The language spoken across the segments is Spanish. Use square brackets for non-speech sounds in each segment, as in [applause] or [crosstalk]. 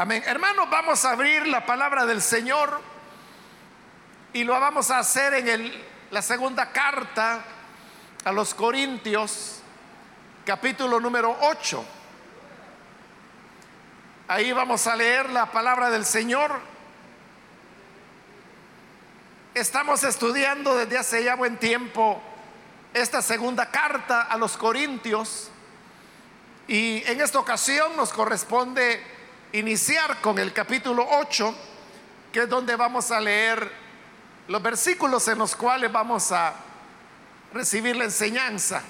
Amén. Hermanos, vamos a abrir la palabra del Señor y lo vamos a hacer en el, la segunda carta a los Corintios, capítulo número 8. Ahí vamos a leer la palabra del Señor. Estamos estudiando desde hace ya buen tiempo esta segunda carta a los Corintios y en esta ocasión nos corresponde iniciar con el capítulo 8, que es donde vamos a leer los versículos en los cuales vamos a recibir la enseñanza.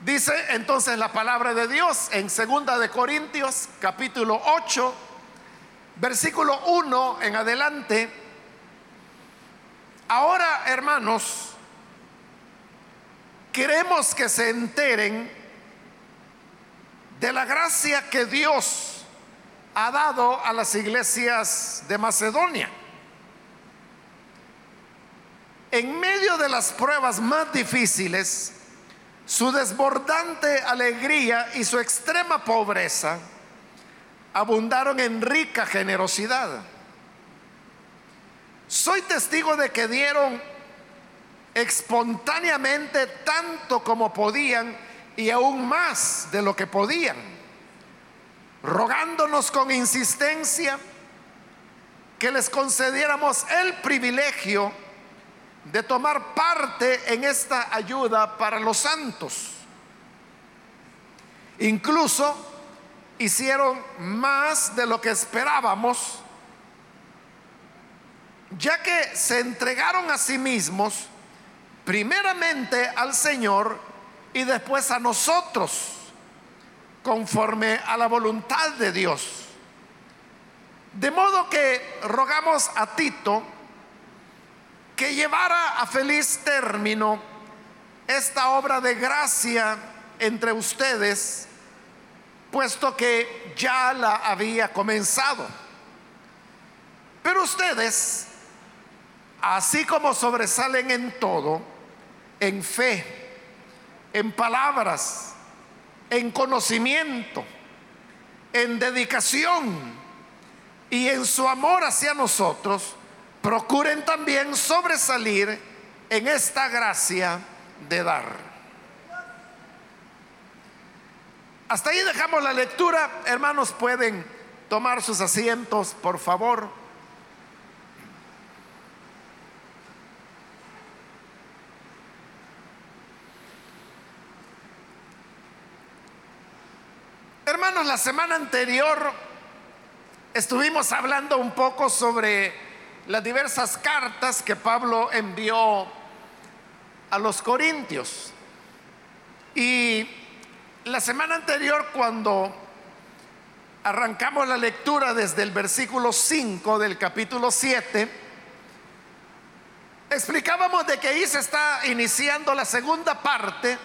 Dice entonces la palabra de Dios en segunda de Corintios capítulo 8 versículo 1 en adelante. Ahora, hermanos, queremos que se enteren de la gracia que Dios ha dado a las iglesias de Macedonia. En medio de las pruebas más difíciles, su desbordante alegría y su extrema pobreza abundaron en rica generosidad. Soy testigo de que dieron espontáneamente tanto como podían y aún más de lo que podían, rogándonos con insistencia que les concediéramos el privilegio de tomar parte en esta ayuda para los santos. Incluso hicieron más de lo que esperábamos, ya que se entregaron a sí mismos primeramente al Señor y después a nosotros, conforme a la voluntad de Dios. De modo que rogamos a Tito, que llevara a feliz término esta obra de gracia entre ustedes, puesto que ya la había comenzado. Pero ustedes, así como sobresalen en todo, en fe, en palabras, en conocimiento, en dedicación y en su amor hacia nosotros, procuren también sobresalir en esta gracia de dar. Hasta ahí dejamos la lectura. Hermanos, pueden tomar sus asientos, por favor. Hermanos, la semana anterior estuvimos hablando un poco sobre las diversas cartas que Pablo envió a los corintios. Y la semana anterior, cuando arrancamos la lectura desde el versículo 5 del capítulo 7, explicábamos de que ahí se está iniciando la segunda parte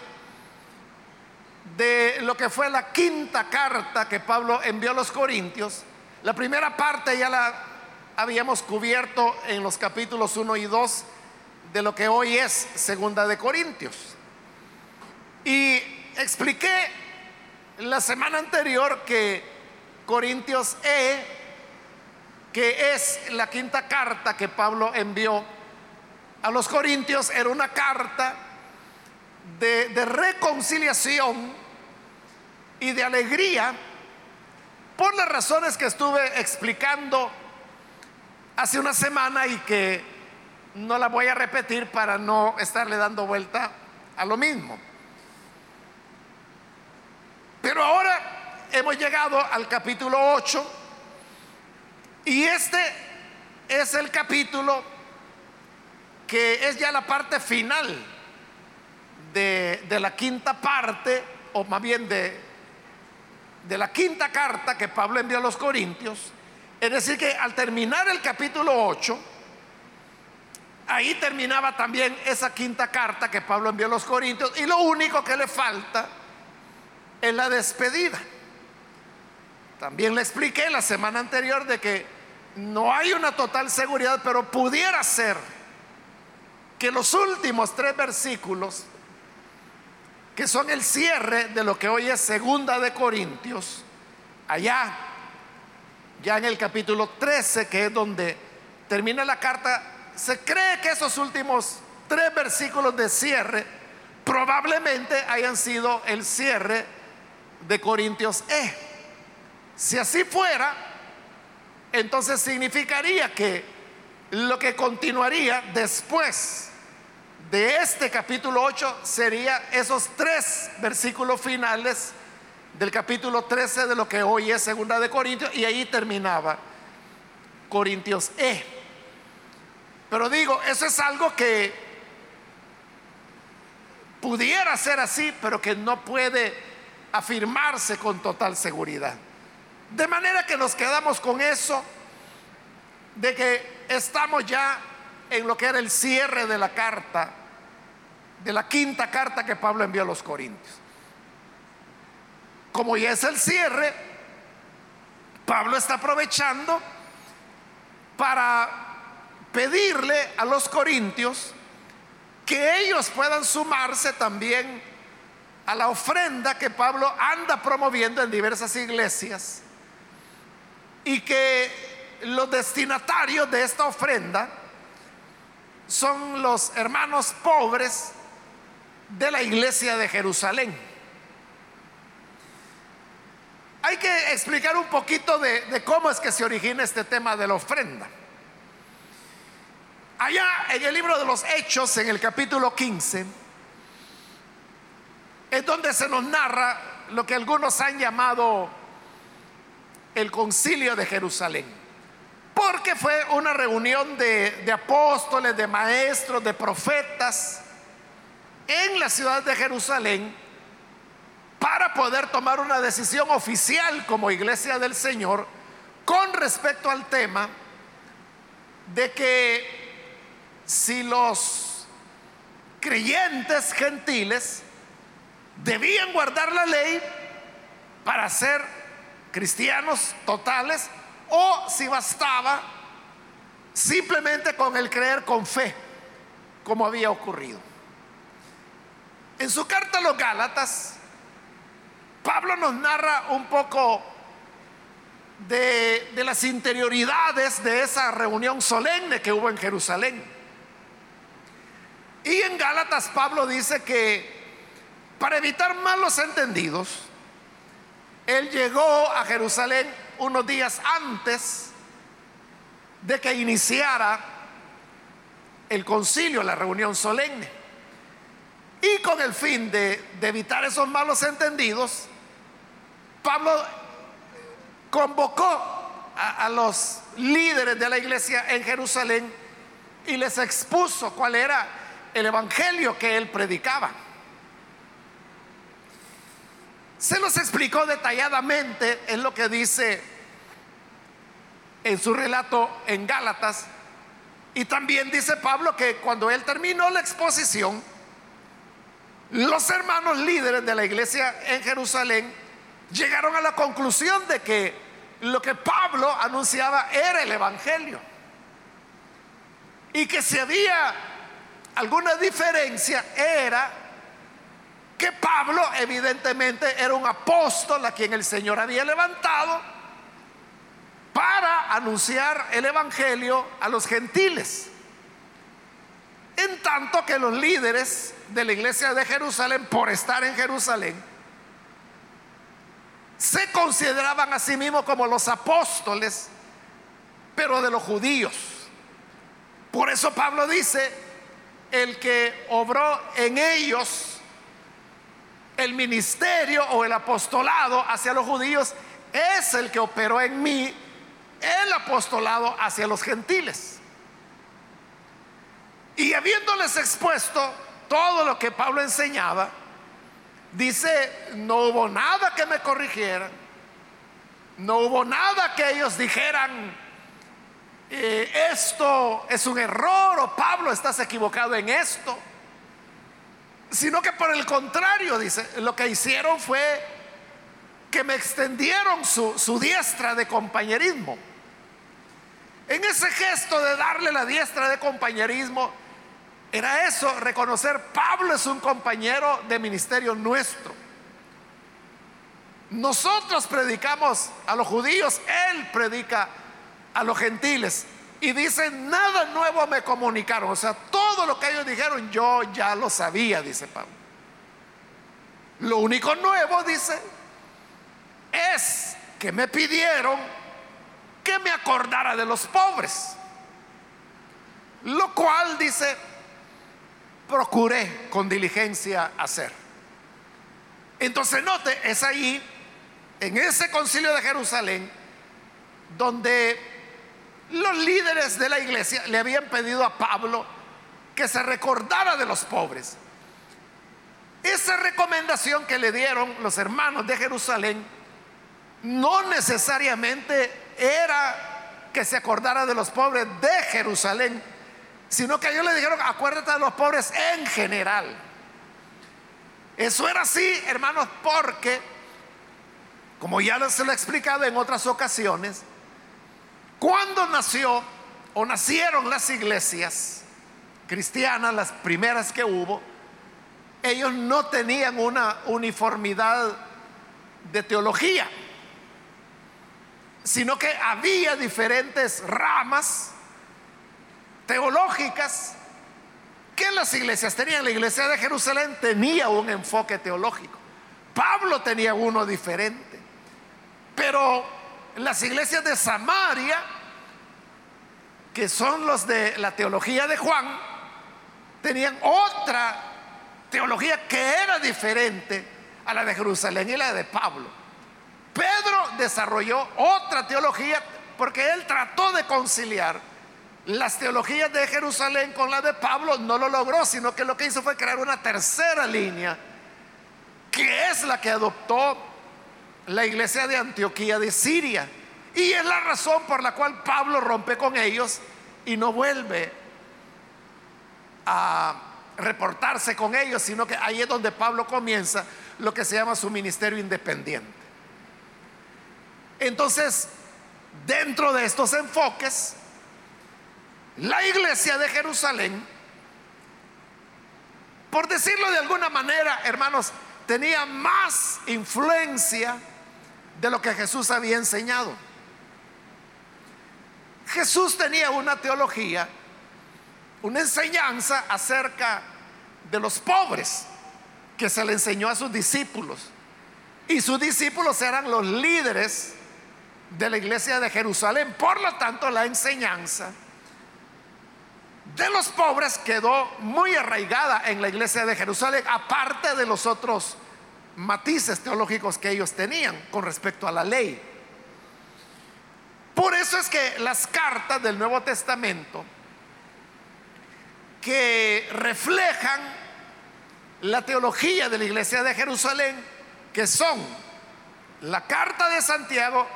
de lo que fue la quinta carta que Pablo envió a los corintios. La primera parte ya la habíamos cubierto en los capítulos 1 y 2 de lo que hoy es Segunda de Corintios. Y expliqué la semana anterior que Corintios E, que es la quinta carta que Pablo envió a los Corintios, era una carta de, de reconciliación y de alegría por las razones que estuve explicando hace una semana y que no la voy a repetir para no estarle dando vuelta a lo mismo. Pero ahora hemos llegado al capítulo 8 y este es el capítulo que es ya la parte final de, de la quinta parte, o más bien de, de la quinta carta que Pablo envió a los Corintios. Es decir, que al terminar el capítulo 8, ahí terminaba también esa quinta carta que Pablo envió a los Corintios y lo único que le falta es la despedida. También le expliqué la semana anterior de que no hay una total seguridad, pero pudiera ser que los últimos tres versículos que son el cierre de lo que hoy es Segunda de Corintios, allá, ya en el capítulo 13, que es donde termina la carta, se cree que esos últimos tres versículos de cierre probablemente hayan sido el cierre de Corintios E. Si así fuera, entonces significaría que lo que continuaría después de este capítulo 8 sería esos tres versículos finales del capítulo 13 de lo que hoy es segunda de Corintios y ahí terminaba Corintios E. Pero digo, eso es algo que pudiera ser así, pero que no puede afirmarse con total seguridad. De manera que nos quedamos con eso de que estamos ya en lo que era el cierre de la carta, de la quinta carta que Pablo envió a los Corintios. Como ya es el cierre, Pablo está aprovechando para pedirle a los corintios que ellos puedan sumarse también a la ofrenda que Pablo anda promoviendo en diversas iglesias y que los destinatarios de esta ofrenda son los hermanos pobres de la iglesia de Jerusalén. Hay que explicar un poquito de, cómo es que se origina este tema de la ofrenda. Allá en el libro de los Hechos, en el capítulo 15, es donde se nos narra lo que algunos han llamado el concilio de Jerusalén porque fue una reunión de, apóstoles, de maestros, de profetas en la ciudad de Jerusalén para poder tomar una decisión oficial como iglesia del Señor con respecto al tema de que si los creyentes gentiles debían guardar la ley para ser cristianos totales o si bastaba simplemente con el creer con fe, como había ocurrido. En su carta a los Gálatas, Pablo nos narra un poco de, de, las interioridades de esa reunión solemne que hubo en Jerusalén. Y en Gálatas Pablo dice que para evitar malos entendidos, él llegó a Jerusalén unos días antes de que iniciara el concilio, la reunión solemne. Y con el fin de, evitar esos malos entendidos, Pablo convocó a, a los líderes de la iglesia en Jerusalén y les expuso cuál era el evangelio que él predicaba. Se los explicó detalladamente en lo que dice en su relato en Gálatas. Y también dice Pablo que cuando él terminó la exposición, los hermanos líderes de la iglesia en Jerusalén llegaron a la conclusión de que lo que Pablo anunciaba era el Evangelio. Y que si había alguna diferencia era que Pablo evidentemente era un apóstol a quien el Señor había levantado para anunciar el Evangelio a los gentiles. En tanto que los líderes de la iglesia de Jerusalén, por estar en Jerusalén, se consideraban a sí mismos como los apóstoles, pero de los judíos. Por eso Pablo dice, el que obró en ellos el ministerio o el apostolado hacia los judíos es el que operó en mí el apostolado hacia los gentiles. Y habiéndoles expuesto todo lo que Pablo enseñaba, dice, no hubo nada que me corrigieran, no hubo nada que ellos dijeran, eh, esto es un error o Pablo estás equivocado en esto sino que por el contrario, dice, lo que hicieron fue que me extendieron su, diestra de compañerismo. En ese gesto de darle la diestra de compañerismo, era eso, reconocer, Pablo es un compañero de ministerio nuestro. Nosotros predicamos a los judíos, él predica a los gentiles. Y dice, nada nuevo me comunicaron. O sea, todo lo que ellos dijeron yo ya lo sabía, dice Pablo. Lo único nuevo, dice, es que me pidieron que me acordara de los pobres. Lo cual, dice, procuré con diligencia hacer. Entonces, note, es ahí, en ese concilio de Jerusalén, donde los líderes de la iglesia le habían pedido a Pablo que se recordara de los pobres. Esa recomendación que le dieron los hermanos de Jerusalén no necesariamente era que se acordara de los pobres de Jerusalén, sino que ellos le dijeron, acuérdate de los pobres en general. Eso era así, hermanos, porque, como ya se lo he explicado en otras ocasiones, cuando nació o nacieron las iglesias cristianas, las primeras que hubo, ellos no tenían una uniformidad de teología, sino que había diferentes ramas teológicas que las iglesias tenían. La iglesia de Jerusalén tenía un enfoque teológico. Pablo tenía uno diferente. Pero las iglesias de Samaria, que son los de la teología de Juan, tenían otra teología que era diferente a la de Jerusalén y la de Pablo. Pedro desarrolló otra teología porque él trató de conciliar las teologías de Jerusalén con la de Pablo, no lo logró, sino que lo que hizo fue crear una tercera línea, que es la que adoptó la iglesia de Antioquía de Siria. Y es la razón por la cual Pablo rompe con ellos y no vuelve a reportarse con ellos, sino que ahí es donde Pablo comienza lo que se llama su ministerio independiente. Entonces, dentro de estos enfoques, la iglesia de Jerusalén, por decirlo de alguna manera, hermanos, tenía más influencia de lo que Jesús había enseñado. Jesús tenía una teología, una enseñanza acerca de los pobres que se le enseñó a sus discípulos. Y sus discípulos eran los líderes de la iglesia de Jerusalén. Por lo tanto, la enseñanza de los pobres quedó muy arraigada en la iglesia de Jerusalén, aparte de los otros matices teológicos que ellos tenían con respecto a la ley. Por eso es que las cartas del Nuevo Testamento que reflejan la teología de la iglesia de Jerusalén, que son la carta de Santiago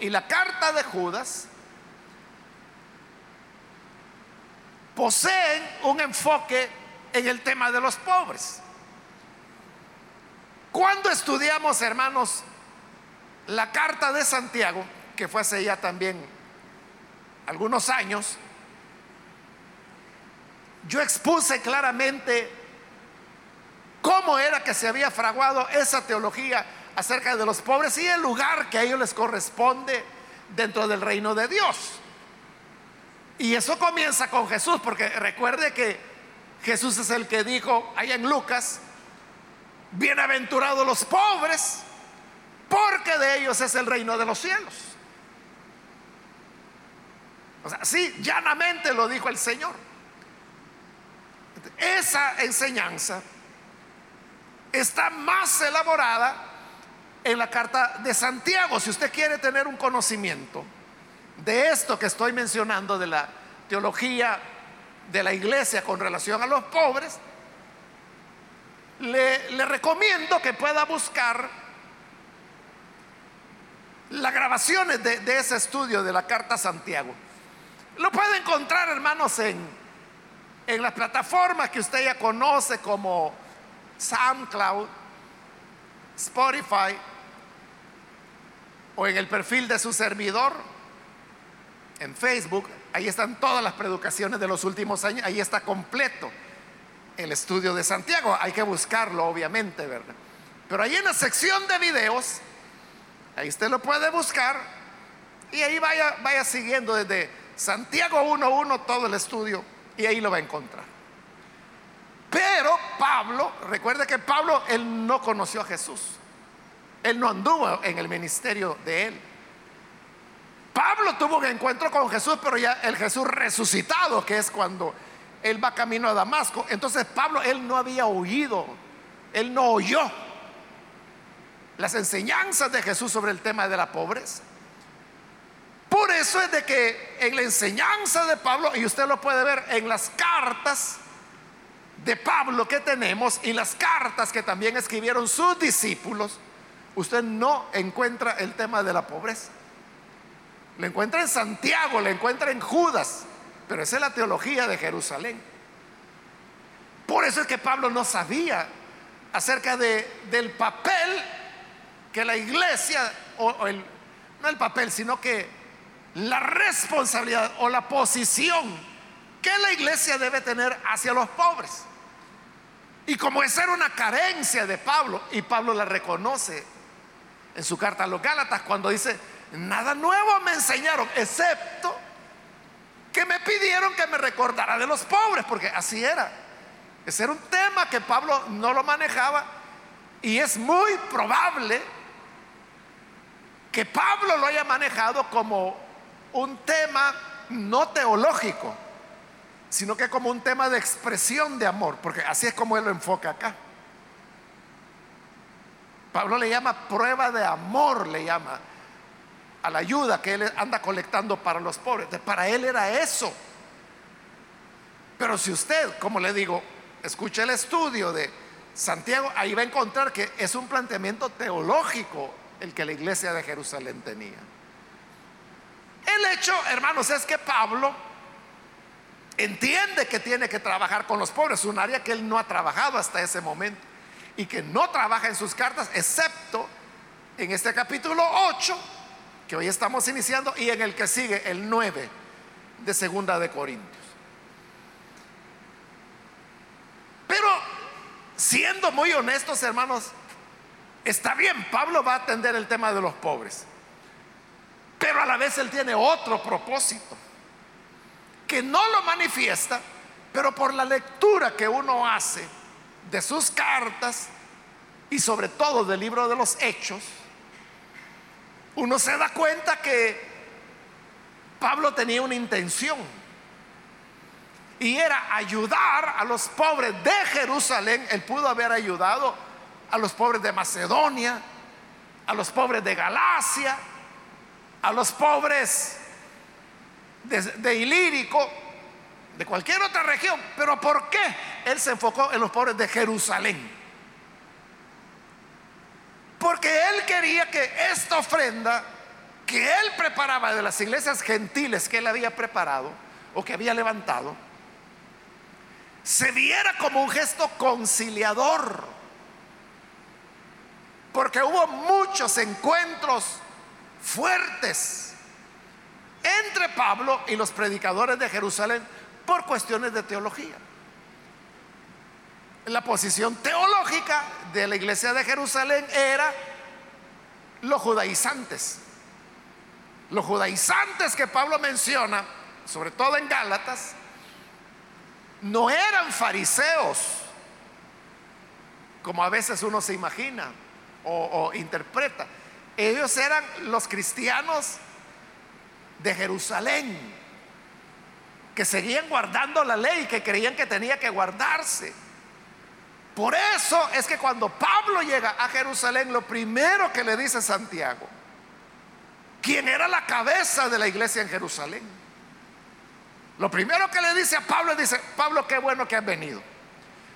y la carta de Judas, poseen un enfoque en el tema de los pobres. Cuando estudiamos, hermanos, la carta de Santiago, que fue hace ya también algunos años, yo expuse claramente cómo era que se había fraguado esa teología acerca de los pobres y el lugar que a ellos les corresponde dentro del reino de Dios. Y eso comienza con Jesús, porque recuerde que Jesús es el que dijo allá en Lucas, bienaventurados los pobres, porque de ellos es el reino de los cielos. O sea, sí, llanamente lo dijo el Señor. Esa enseñanza está más elaborada en la carta de Santiago. Si usted quiere tener un conocimiento, de esto que estoy mencionando, de la teología de la iglesia con relación a los pobres, le, recomiendo que pueda buscar las grabaciones de, ese estudio de la Carta a Santiago. Lo puede encontrar, hermanos, en, en las plataformas que usted ya conoce como SoundCloud, Spotify o en el perfil de su servidor en Facebook, ahí están todas las predicaciones de los últimos años, ahí está completo el estudio de Santiago. Hay que buscarlo, obviamente, ¿verdad? Pero ahí en la sección de videos, ahí usted lo puede buscar y ahí vaya, vaya siguiendo desde Santiago 1.1 todo el estudio y ahí lo va a encontrar. Pero Pablo, recuerde que Pablo, él no conoció a Jesús. Él no anduvo en el ministerio de él. Pablo tuvo un encuentro con Jesús, pero ya el Jesús resucitado, que es cuando él va camino a Damasco. Entonces Pablo, él no había oído, él no oyó las enseñanzas de Jesús sobre el tema de la pobreza. Por eso es de que en la enseñanza de Pablo, y usted lo puede ver en las cartas de Pablo que tenemos y las cartas que también escribieron sus discípulos, usted no encuentra el tema de la pobreza. Lo encuentra en Santiago, lo encuentra en Judas, pero esa es la teología de Jerusalén. Por eso es que Pablo no sabía acerca de, del papel que la iglesia, o, el, no el papel, sino que la responsabilidad o la posición que la iglesia debe tener hacia los pobres. Y como esa era una carencia de Pablo, y Pablo la reconoce en su carta a los Gálatas cuando dice, nada nuevo me enseñaron, excepto que me pidieron que me recordara de los pobres, porque así era. Ese era un tema que Pablo no lo manejaba y es muy probable que Pablo lo haya manejado como un tema no teológico, sino que como un tema de expresión de amor, porque así es como él lo enfoca acá. Pablo le llama prueba de amor, le llama a la ayuda que él anda colectando para los pobres. Para él era eso. Pero si usted, como le digo, escucha el estudio de Santiago, ahí va a encontrar que es un planteamiento teológico el que la iglesia de Jerusalén tenía. El hecho, hermanos, es que Pablo entiende que tiene que trabajar con los pobres, un área que él no ha trabajado hasta ese momento y que no trabaja en sus cartas, excepto en este capítulo 8 que hoy estamos iniciando y en el que sigue el 9 de Segunda de Corintios. Pero siendo muy honestos, hermanos, está bien, Pablo va a atender el tema de los pobres, pero a la vez él tiene otro propósito, que no lo manifiesta, pero por la lectura que uno hace de sus cartas y sobre todo del libro de los hechos, uno se da cuenta que Pablo tenía una intención y era ayudar a los pobres de Jerusalén. Él pudo haber ayudado a los pobres de Macedonia, a los pobres de Galacia, a los pobres de, de, Ilírico, de cualquier otra región. Pero ¿por qué él se enfocó en los pobres de Jerusalén? Porque él quería que esta ofrenda que él preparaba de las iglesias gentiles que él había preparado o que había levantado, se viera como un gesto conciliador. Porque hubo muchos encuentros fuertes entre Pablo y los predicadores de Jerusalén por cuestiones de teología la posición teológica de la iglesia de Jerusalén era los judaizantes. Los judaizantes que Pablo menciona, sobre todo en Gálatas, no eran fariseos, como a veces uno se imagina o, interpreta. Ellos eran los cristianos de Jerusalén, que seguían guardando la ley, que creían que tenía que guardarse. Por eso es que cuando Pablo llega a Jerusalén, lo primero que le dice Santiago, quien era la cabeza de la iglesia en Jerusalén, lo primero que le dice a Pablo, dice, Pablo, qué bueno que has venido,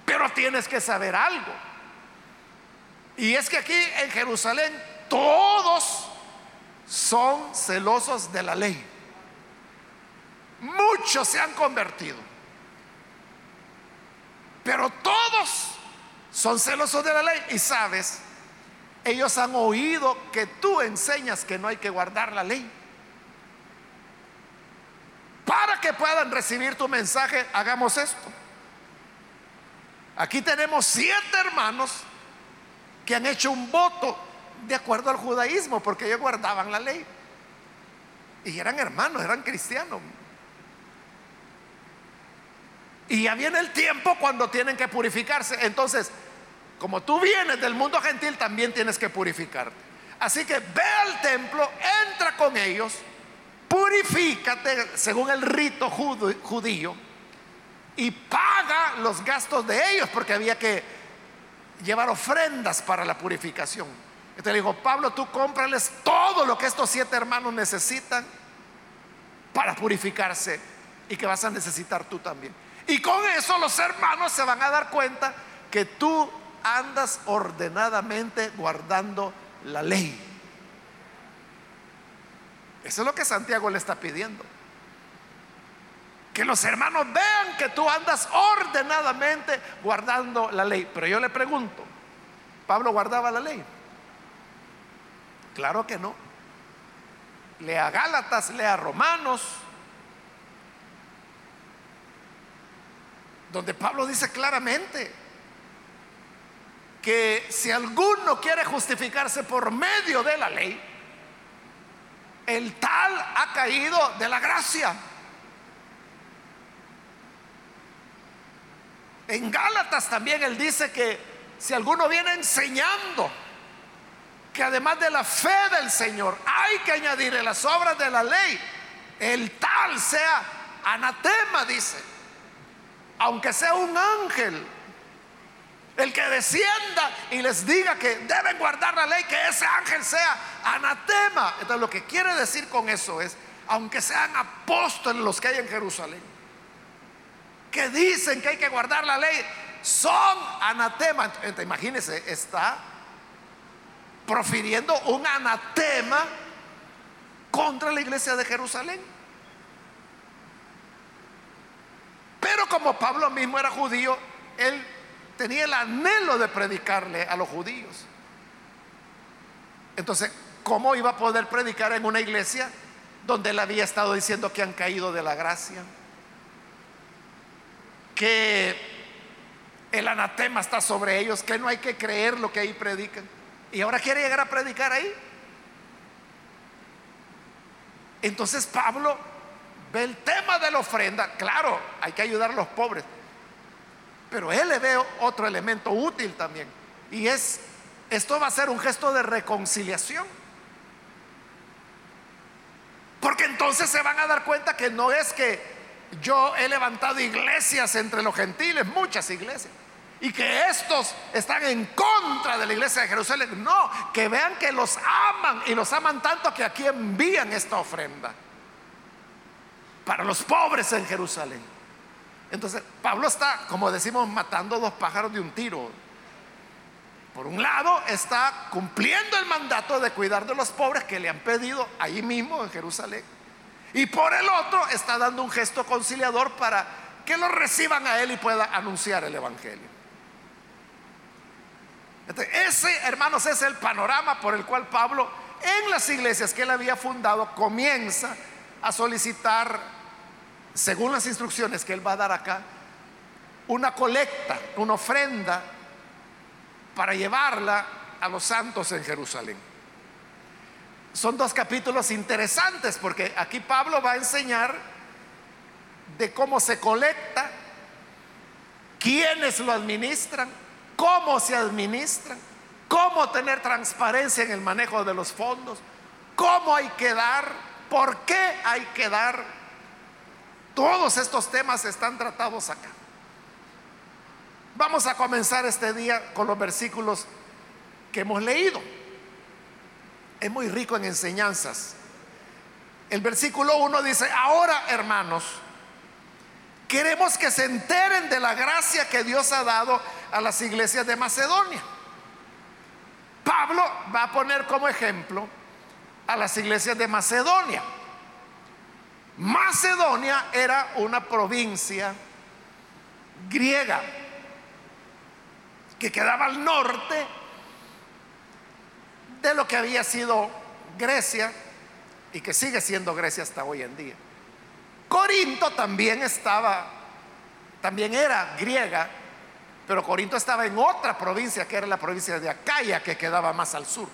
pero tienes que saber algo. Y es que aquí en Jerusalén todos son celosos de la ley. Muchos se han convertido. Pero todos son celosos de la ley y sabes, ellos han oído que tú enseñas que no hay que guardar la ley. Para que puedan recibir tu mensaje, hagamos esto. Aquí tenemos siete hermanos que han hecho un voto de acuerdo al judaísmo, porque ellos guardaban la ley. Y eran hermanos, eran cristianos. Y ya viene el tiempo cuando tienen que purificarse. Entonces, como tú vienes del mundo gentil, también tienes que purificarte. Así que ve al templo, entra con ellos, purifícate según el rito judío y paga los gastos de ellos, porque había que llevar ofrendas para la purificación. Entonces le dijo, Pablo, tú cómprales todo lo que estos siete hermanos necesitan para purificarse y que vas a necesitar tú también. Y con eso los hermanos se van a dar cuenta que tú andas ordenadamente guardando la ley. Eso es lo que Santiago le está pidiendo. Que los hermanos vean que tú andas ordenadamente guardando la ley. Pero yo le pregunto, ¿Pablo guardaba la ley? Claro que no. Lea Gálatas, lea Romanos, donde Pablo dice claramente que si alguno quiere justificarse por medio de la ley, el tal ha caído de la gracia. En Gálatas también él dice que si alguno viene enseñando que además de la fe del Señor hay que añadirle las obras de la ley, el tal sea anatema, dice, aunque sea un ángel, el que descienda y les diga que deben guardar la ley, que ese ángel sea anatema. Entonces lo que quiere decir con eso es, aunque sean apóstoles los que hay en Jerusalén, que dicen que hay que guardar la ley, son anatema. Imagínense, está profiriendo un anatema contra la iglesia de Jerusalén. Pero como Pablo mismo era judío, él tenía el anhelo de predicarle a los judíos. Entonces, ¿cómo iba a poder predicar en una iglesia donde él había estado diciendo que han caído de la gracia? Que el anatema está sobre ellos, que no hay que creer lo que ahí predican. Y ahora quiere llegar a predicar ahí. Entonces Pablo ve el tema de la ofrenda. Claro, hay que ayudar a los pobres. Pero él le ve otro elemento útil también. Y es, esto va a ser un gesto de reconciliación. Porque entonces se van a dar cuenta que no es que yo he levantado iglesias entre los gentiles, muchas iglesias y que estos están en contra de la iglesia de Jerusalén. No, que vean que los aman y los aman tanto que aquí envían esta ofrenda para los pobres en Jerusalén. Entonces, Pablo está, como decimos, matando dos pájaros de un tiro. Por un lado, está cumpliendo el mandato de cuidar de los pobres que le han pedido ahí mismo en Jerusalén. Y por el otro, está dando un gesto conciliador para que lo reciban a él y pueda anunciar el Evangelio ese, hermanos, es el panorama por el cual Pablo, en las iglesias que él había fundado, comienza a solicitar, según las instrucciones que él va a dar acá, una colecta, una ofrenda para llevarla a los santos en Jerusalén. Son dos capítulos interesantes porque aquí Pablo va a enseñar de cómo se colecta, quiénes lo administran, cómo se administra, cómo tener transparencia en el manejo de los fondos, cómo hay que dar, por qué hay que dar. Todos estos temas están tratados acá. Vamos a comenzar este día con los versículos que hemos leído. Es muy rico en enseñanzas. El versículo 1 dice, ahora hermanos, queremos que se enteren de la gracia que Dios ha dado a las iglesias de Macedonia. Pablo va a poner como ejemplo a las iglesias de Macedonia. Macedonia era una provincia griega que quedaba al norte de lo que había sido Grecia y que sigue siendo Grecia hasta hoy en día. Corinto también estaba, también era griega, Pero Corinto estaba en otra provincia, que era la provincia de Acaya, que quedaba más al sur.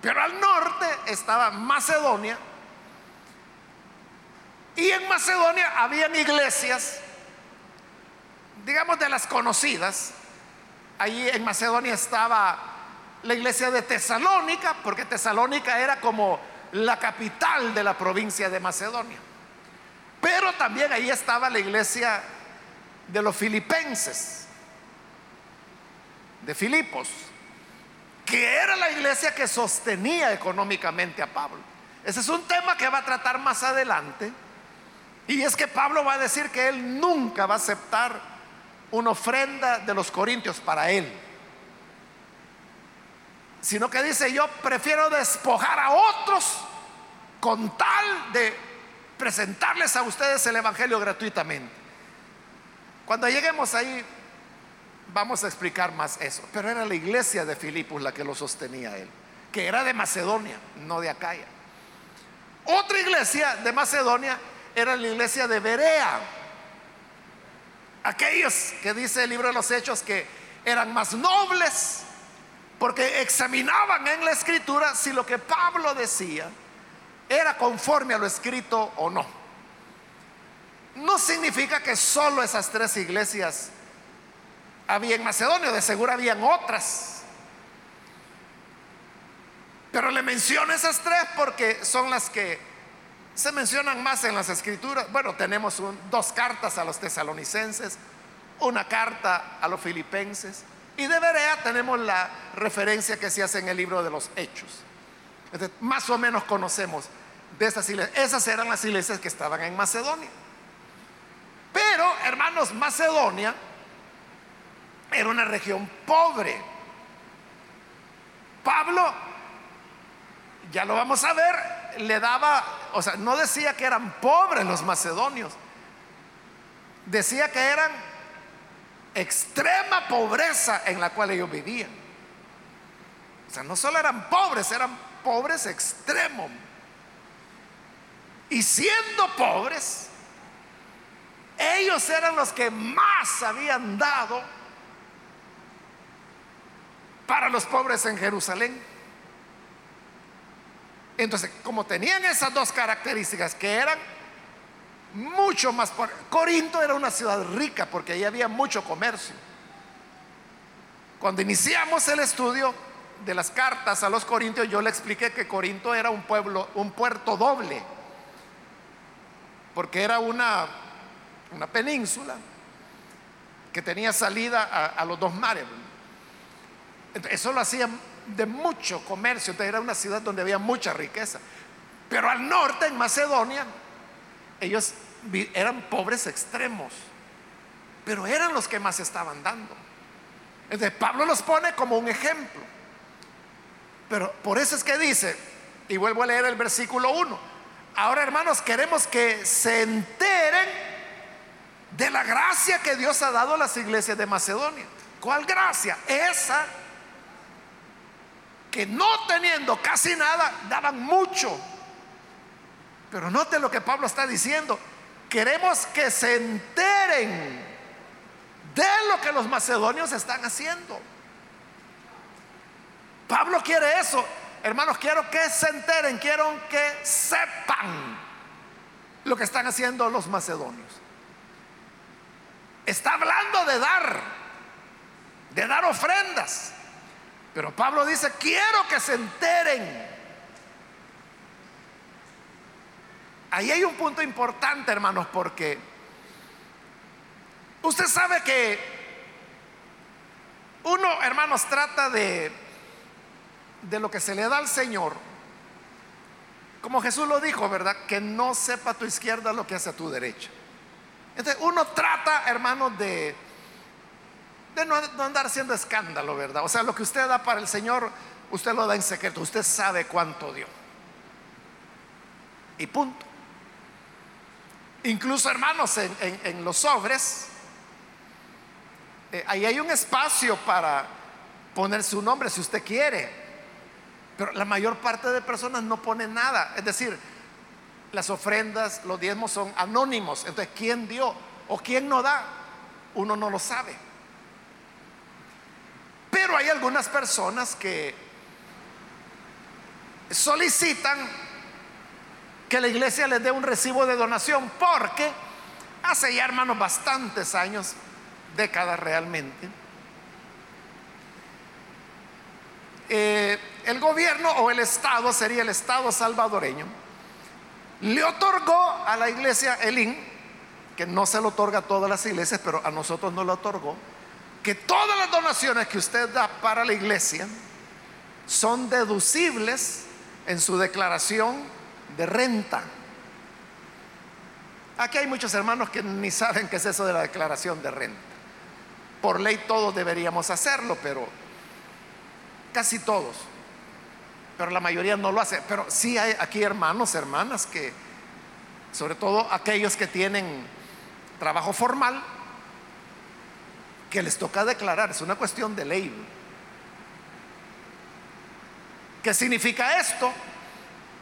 Pero al norte estaba Macedonia. Y en Macedonia habían iglesias, digamos de las conocidas. Allí en Macedonia estaba la iglesia de Tesalónica, porque Tesalónica era como la capital de la provincia de Macedonia. Pero también ahí estaba la iglesia de los filipenses, de Filipos, que era la iglesia que sostenía económicamente a Pablo. Ese es un tema que va a tratar más adelante. Y es que Pablo va a decir que él nunca va a aceptar una ofrenda de los corintios para él. Sino que dice, yo prefiero despojar a otros con tal de presentarles a ustedes el Evangelio gratuitamente. Cuando lleguemos ahí, vamos a explicar más eso. Pero era la iglesia de Filipos la que lo sostenía él, que era de Macedonia, no de Acaya. Otra iglesia de Macedonia era la iglesia de Berea. Aquellos que dice el libro de los Hechos que eran más nobles, porque examinaban en la escritura si lo que Pablo decía era conforme a lo escrito o no. No significa que solo esas tres iglesias había en Macedonia, de seguro habían otras. Pero le menciono esas tres porque son las que se mencionan más en las escrituras. Bueno, tenemos dos cartas a los tesalonicenses, una carta a los filipenses y de Berea tenemos la referencia que se hace en el libro de los Hechos. más o menos conocemos de esas iglesias. Esas eran las iglesias que estaban en Macedonia. Pero, hermanos, Macedonia era una región pobre. Pablo, ya lo vamos a ver, le daba, o sea, no decía que eran pobres los macedonios, decía que eran extrema pobreza en la cual ellos vivían. O sea, no solo eran pobres, eran pobres extremos. Y siendo pobres, ellos eran los que más habían dado para los pobres en Jerusalén. Entonces, como tenían esas dos características, que eran mucho más... Corinto era una ciudad rica porque ahí había mucho comercio. Cuando iniciamos el estudio de las cartas a los corintios, yo le expliqué que Corinto era un pueblo, un puerto doble, porque era una, una península que tenía salida a, a los dos mares. Eso lo hacía de mucho comercio, era una ciudad donde había mucha riqueza. Pero al norte, en Macedonia, ellos eran pobres extremos, pero eran los que más estaban dando. Entonces Pablo los pone como un ejemplo. Pero por eso es que dice, y vuelvo a leer el versículo 1, ahora hermanos queremos que se enteren de la gracia que Dios ha dado a las iglesias de Macedonia. ¿Cuál gracia? Esa que no teniendo casi nada, daban mucho. Pero note lo que Pablo está diciendo. Queremos que se enteren de lo que los macedonios están haciendo. Pablo quiere eso. Hermanos, quiero que se enteren, quiero que sepan lo que están haciendo los macedonios. Está hablando de dar, de dar ofrendas. Pero Pablo dice, quiero que se enteren Ahí hay un punto importante, hermanos, porque usted sabe que uno, hermanos, trata de, de lo que se le da al Señor, como Jesús lo dijo, ¿verdad? Que no sepa tu izquierda lo que hace a tu derecha. Entonces uno trata, hermanos, de, de no, no andar haciendo escándalo, ¿verdad? O sea, lo que usted da para el Señor, usted lo da en secreto, usted sabe cuánto dio. Y punto. Incluso, hermanos, en, los sobres, eh, ahí hay un espacio para poner su nombre si usted quiere. Pero la mayor parte de personas no pone nada. Es decir, las ofrendas, los diezmos son anónimos. Entonces, ¿quién dio o quién no da? Uno no lo sabe. Pero hay algunas personas que solicitan que la iglesia les dé un recibo de donación porque hace ya, hermanos, bastantes años, décadas realmente, eh, el gobierno o el Estado, sería el Estado salvadoreño, le otorgó a la iglesia Elín, que no se lo otorga a todas las iglesias, pero a nosotros no lo otorgó, que todas las donaciones que usted da para la iglesia son deducibles en su declaración de renta. Aquí hay muchos hermanos que ni saben qué es eso de la declaración de renta. Por ley todos deberíamos hacerlo, pero casi todos. Pero la mayoría no lo hace. Pero sí hay aquí hermanos, hermanas que, sobre todo aquellos que tienen trabajo formal, que les toca declarar. Es una cuestión de ley. ¿Qué significa esto?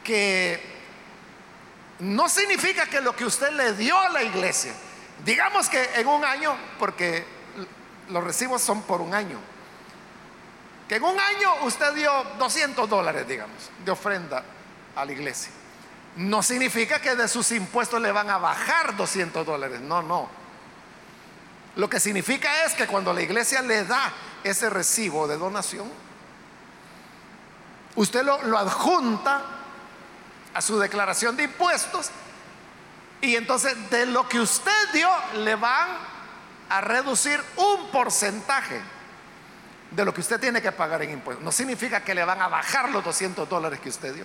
Que no significa que lo que usted le dio a la iglesia, digamos que en un año, porque los recibos son por un año, que en un año usted dio 200 dólares, digamos, de ofrenda a la iglesia. No significa que de sus impuestos le van a bajar 200 dólares, no, no. Lo que significa es que cuando la iglesia le da ese recibo de donación, usted lo, adjunta a su declaración de impuestos y entonces de lo que usted dio le van a reducir un porcentaje de lo que usted tiene que pagar en impuestos. No significa que le van a bajar los 200 dólares que usted dio.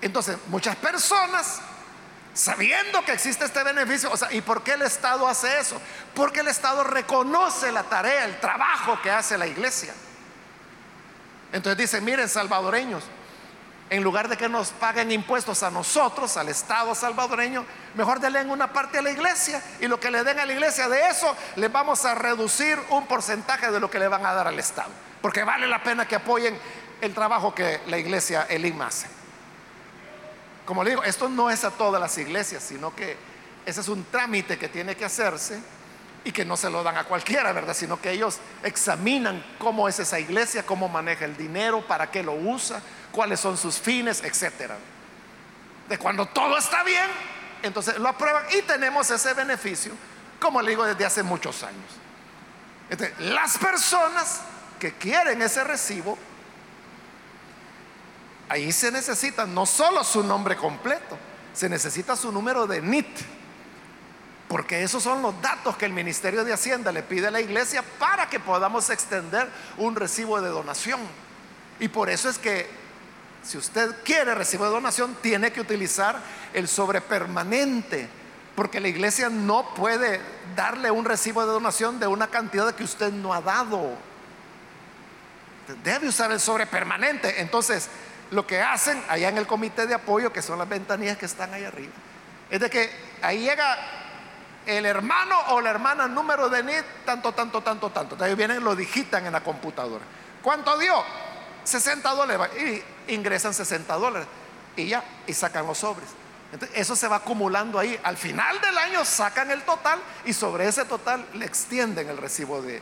Entonces, muchas personas, sabiendo que existe este beneficio, o sea, ¿y por qué el Estado hace eso? Porque el Estado reconoce la tarea, el trabajo que hace la iglesia. Entonces dice, miren, salvadoreños, en lugar de que nos paguen impuestos a nosotros, al Estado salvadoreño, mejor denle una parte a la iglesia y lo que le den a la iglesia de eso, le vamos a reducir un porcentaje de lo que le van a dar al Estado. Porque vale la pena que apoyen el trabajo que la iglesia Elim hace. Como le digo, esto no es a todas las iglesias, sino que ese es un trámite que tiene que hacerse y que no se lo dan a cualquiera, ¿verdad? Sino que ellos examinan cómo es esa iglesia, cómo maneja el dinero, para qué lo usa, cuáles son sus fines, etcétera. De cuando todo está bien, entonces lo aprueban y tenemos ese beneficio, como le digo, desde hace muchos años. las personas que quieren ese recibo, ahí se necesita no solo su nombre completo, se necesita su número de NIT, porque esos son los datos que el Ministerio de Hacienda le pide a la iglesia para que podamos extender un recibo de donación. Y por eso es que si usted quiere recibir donación, tiene que utilizar el sobre permanente, porque la iglesia no puede darle un recibo de donación de una cantidad que usted no ha dado. Debe usar el sobre permanente. Entonces, lo que hacen allá en el comité de apoyo, que son las ventanillas que están ahí arriba, es de que ahí llega el hermano o la hermana número de NIT, tanto, tanto, tanto, tanto. Entonces vienen, lo digitan en la computadora. ¿Cuánto dio? 60 dólares. Y ingresan 60 dólares. Y ya, y sacan los sobres. Entonces, eso se va acumulando ahí. Al final del año sacan el total y sobre ese total le extienden el recibo de,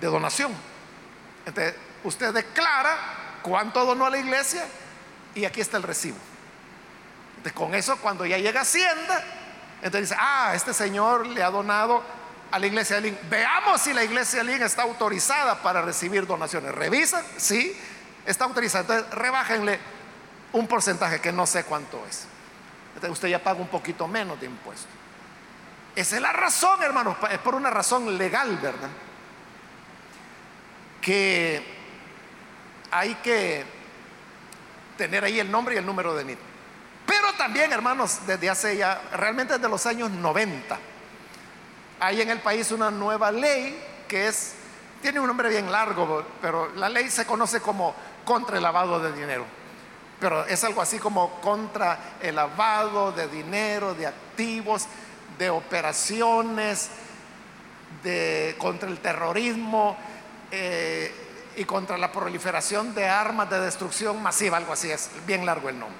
de donación. Entonces, usted declara cuánto donó a la iglesia y aquí está el recibo. Entonces, con eso, cuando ya llega Hacienda, entonces dice, ah, este señor le ha donado a la iglesia de Lin. Veamos si la iglesia de Lin está autorizada para recibir donaciones. Revisan, sí, está autorizada. Entonces, rebájenle un porcentaje que no sé cuánto es. Entonces, usted ya paga un poquito menos de impuesto. Esa es la razón, hermanos, es por una razón legal, ¿verdad? Que hay que tener ahí el nombre y el número de NIT. Pero también, hermanos, desde hace ya, realmente desde los años 90, hay en el país una nueva ley que es, tiene un nombre bien largo, pero la ley se conoce como contra el lavado de dinero. Pero es algo así como contra el lavado de dinero, de activos, de operaciones, de, contra el terrorismo eh, y contra la proliferación de armas de destrucción masiva, algo así, es bien largo el nombre.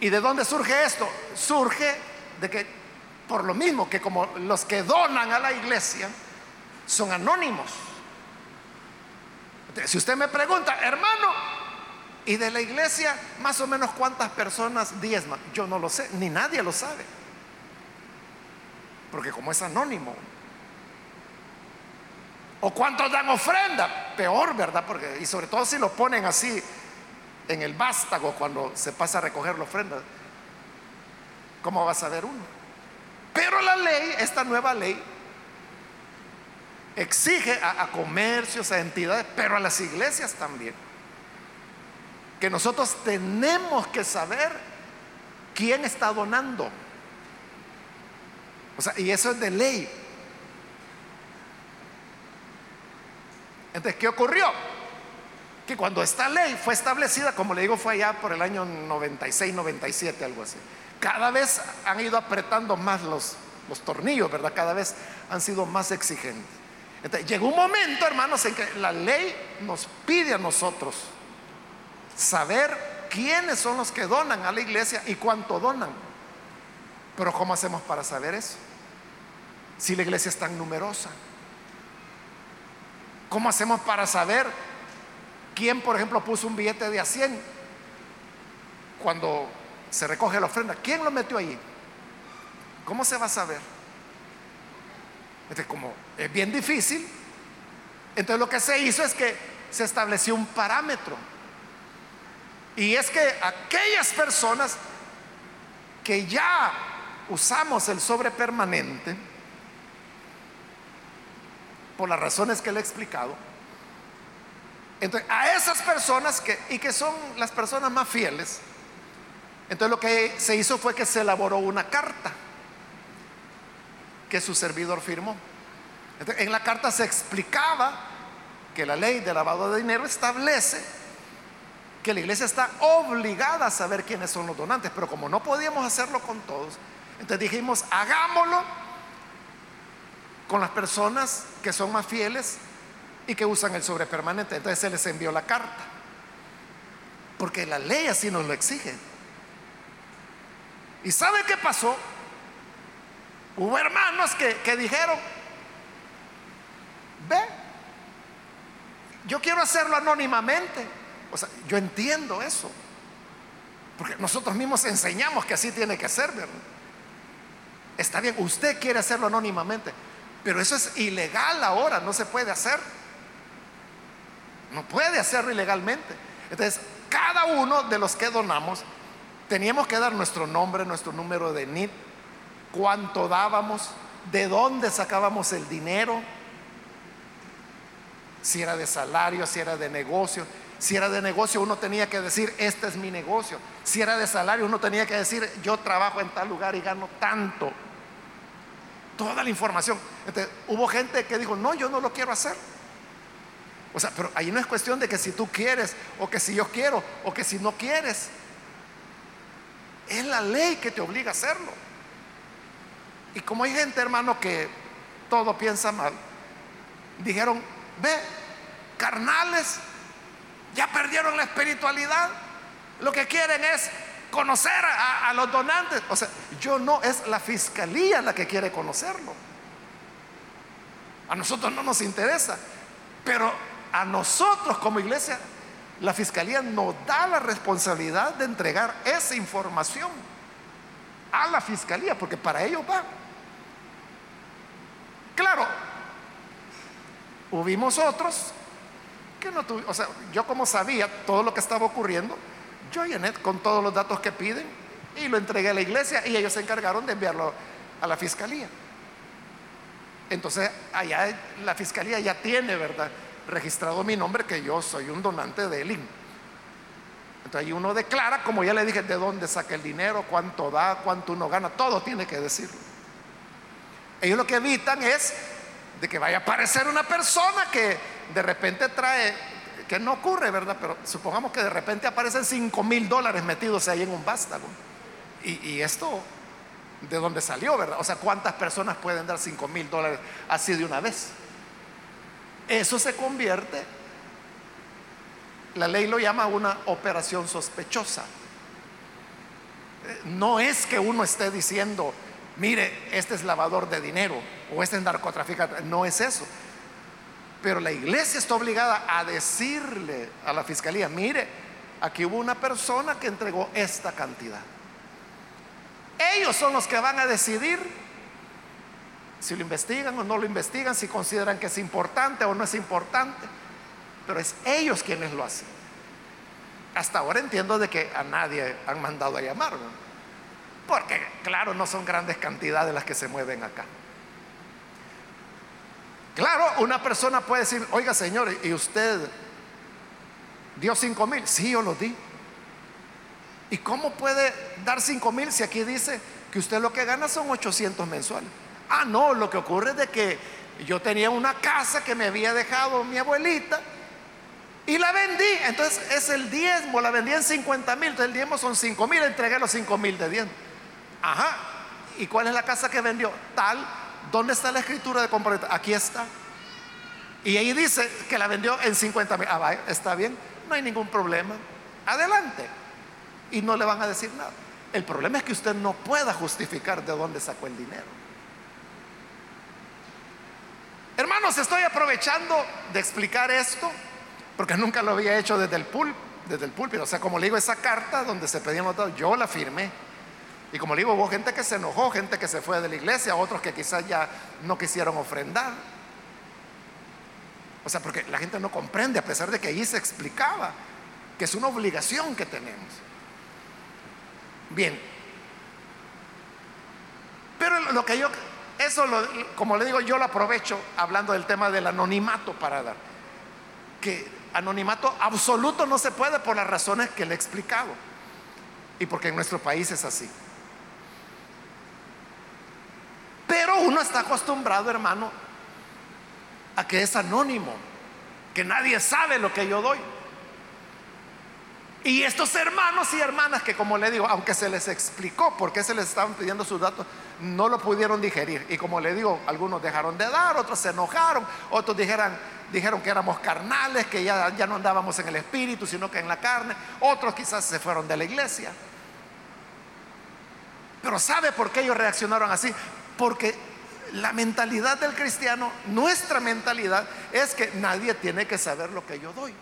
¿Y de dónde surge esto? Surge de que Por lo mismo que como los que donan a la iglesia son anónimos. Si usted me pregunta, hermano, ¿y de la iglesia más o menos cuántas personas diezman? Yo no lo sé, ni nadie lo sabe. Porque como es anónimo. ¿O cuántos dan ofrenda? Peor, ¿verdad? Porque, y sobre todo si lo ponen así en el vástago cuando se pasa a recoger la ofrenda. ¿Cómo va a saber uno? Pero la ley, esta nueva ley, exige a, comercios, a entidades, pero a las iglesias también, que nosotros tenemos que saber quién está donando. O sea, y eso es de ley. Entonces, ¿qué ocurrió? Que cuando esta ley fue establecida, como le digo, fue allá por el año 96, 97, algo así. Cada vez han ido apretando más los, los tornillos, ¿verdad? Cada vez han sido más exigentes llegó un momento, hermanos, en que la ley nos pide a nosotros saber quiénes son los que donan a la iglesia y cuánto donan. Pero ¿cómo hacemos para saber eso? Si la iglesia es tan numerosa. ¿Cómo hacemos para saber quién, por ejemplo, puso un billete de a 100 cuando se recoge la ofrenda? ¿Quién lo metió allí? ¿Cómo se va a saber? Entonces, como es bien difícil, entonces lo que se hizo es que se estableció un parámetro. Y es que aquellas personas que ya usamos el sobre permanente, por las razones que le he explicado, entonces a esas personas que, y que son las personas más fieles, entonces lo que se hizo fue que se elaboró una carta que su servidor firmó. en la carta se explicaba que la ley de lavado de dinero establece que la iglesia está obligada a saber quiénes son los donantes, pero como no podíamos hacerlo con todos, entonces dijimos, hagámoslo con las personas que son más fieles y que usan el sobre permanente. Entonces se les envió la carta, porque la ley así nos lo exige. ¿Y sabe qué pasó? Hubo hermanos que, dijeron, ve, yo quiero hacerlo anónimamente. O sea, yo entiendo eso. Porque nosotros mismos enseñamos que así tiene que ser, ¿verdad? Está bien, usted quiere hacerlo anónimamente, pero eso es ilegal ahora, no se puede hacer. No puede hacerlo ilegalmente. Entonces, cada uno de los que donamos, teníamos que dar nuestro nombre, nuestro número de NIT, cuánto dábamos, de dónde sacábamos el dinero, si era de salario, si era de negocio. Si era de negocio, uno tenía que decir, este es mi negocio. Si era de salario, uno tenía que decir, yo trabajo en tal lugar y gano tanto. Toda la información. Entonces, hubo gente que dijo, no, yo no lo quiero hacer. O sea, pero ahí no es cuestión de que si tú quieres, o que si yo quiero, o que si no quieres. Es la ley que te obliga a hacerlo. Y como hay gente, hermano, que todo piensa mal, dijeron, ve, carnales, ya perdieron la espiritualidad, lo que quieren es conocer a, los donantes. O sea, yo no, es la fiscalía la que quiere conocerlo. A nosotros no nos interesa, pero a nosotros como iglesia, la fiscalía nos da la responsabilidad de entregar esa información a la fiscalía, porque para ello va. Claro, hubimos otros que no tuvimos, o sea, yo como sabía todo lo que estaba ocurriendo, yo llené con todos los datos que piden y lo entregué a la iglesia y ellos se encargaron de enviarlo a la fiscalía. Entonces, allá la fiscalía ya tiene, ¿verdad? Registrado mi nombre que yo soy un donante de ELIM. Entonces ahí uno declara, como ya le dije, de dónde saca el dinero, cuánto da, cuánto uno gana, todo tiene que decirlo. Ellos lo que evitan es de que vaya a aparecer una persona que de repente trae, que no ocurre, ¿verdad? Pero supongamos que de repente aparecen 5 mil dólares metidos ahí en un vástago. Y, esto, ¿de dónde salió, verdad? O sea, ¿cuántas personas pueden dar 5 mil dólares así de una vez? Eso se convierte, la ley lo llama una operación sospechosa. Eh, no es que uno esté diciendo, mire, este es lavador de dinero o este es narcotraficante. No es eso. Pero la iglesia está obligada a decirle a la fiscalía, mire, aquí hubo una persona que entregó esta cantidad. Ellos son los que van a decidir si lo investigan o no lo investigan, si consideran que es importante o no es importante. Pero es ellos quienes lo hacen. Hasta ahora entiendo de que a nadie han mandado a llamar. Porque, claro, no son grandes cantidades las que se mueven acá. Claro, una persona puede decir, oiga señor, ¿y usted dio cinco mil? Sí, yo lo di. ¿Y cómo puede dar cinco mil si aquí dice que usted lo que gana son 800 mensuales? Ah, no, lo que ocurre es de que yo tenía una casa que me había dejado mi abuelita y la vendí. Entonces es el diezmo, la vendí en 50 mil. Entonces el diezmo son 5 mil, entregué los 5 mil de diezmo. Ajá. ¿Y cuál es la casa que vendió? Tal ¿Dónde está la escritura de compraventa? Aquí está. Y ahí dice que la vendió en 50 mil. Ah, está bien, no hay ningún problema. Adelante. Y no le van a decir nada. El problema es que usted no pueda justificar de dónde sacó el dinero. Hermanos, estoy aprovechando de explicar esto porque nunca lo había hecho desde el púlpito. O sea, como le digo, esa carta donde se pedían notado, yo la firmé. Y como le digo, hubo gente que se enojó, gente que se fue de la iglesia, otros que quizás ya no quisieron ofrendar. O sea, porque la gente no comprende, a pesar de que ahí se explicaba que es una obligación que tenemos. Bien. Pero lo que yo, eso como le digo, yo lo aprovecho hablando del tema del anonimato para dar. Que anonimato absoluto no se puede por las razones que le he explicado. Y porque en nuestro país es así. Pero uno está acostumbrado, hermano, a que es anónimo, que nadie sabe lo que yo doy. Y estos hermanos y hermanas que, como le digo, aunque se les explicó por qué se les estaban pidiendo sus datos, no lo pudieron digerir. Y como le digo, algunos dejaron de dar, otros se enojaron, otros dijeron, dijeron que éramos carnales, que ya, ya no andábamos en el espíritu, sino que en la carne. Otros quizás se fueron de la iglesia. Pero ¿sabe por qué ellos reaccionaron así? Porque la mentalidad del cristiano, nuestra mentalidad, es que nadie tiene que saber lo que yo doy.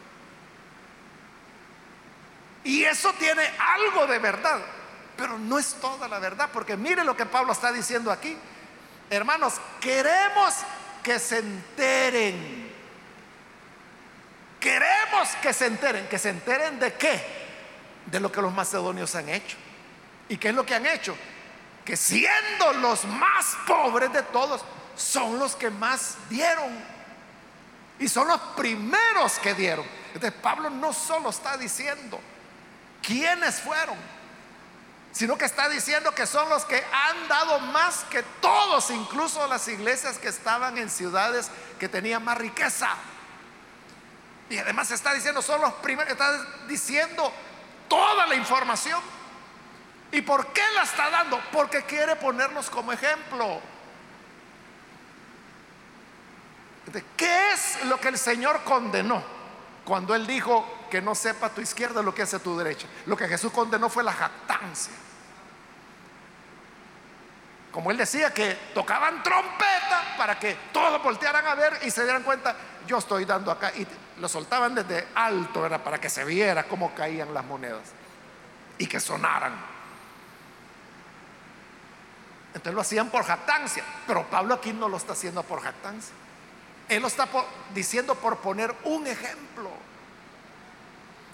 Y eso tiene algo de verdad, pero no es toda la verdad, porque mire lo que Pablo está diciendo aquí. Hermanos, queremos que se enteren. Queremos que se enteren. ¿Que se enteren de qué? De lo que los macedonios han hecho. ¿Y qué es lo que han hecho? Que siendo los más pobres de todos, son los que más dieron. Y son los primeros que dieron. Entonces Pablo no solo está diciendo quiénes fueron, sino que está diciendo que son los que han dado más que todos, incluso las iglesias que estaban en ciudades que tenían más riqueza. Y además está diciendo, son los primeros, está diciendo toda la información. ¿Y por qué la está dando? Porque quiere ponernos como ejemplo. ¿Qué es lo que el Señor condenó cuando Él dijo que no sepa tu izquierda lo que hace tu derecha? Lo que Jesús condenó fue la jactancia. Como Él decía que tocaban trompeta para que todos voltearan a ver y se dieran cuenta, yo estoy dando acá. Y lo soltaban desde alto, era para que se viera cómo caían las monedas y que sonaran. Entonces lo hacían por jactancia, pero Pablo aquí no lo está haciendo por jactancia. Él lo está diciendo por poner un ejemplo.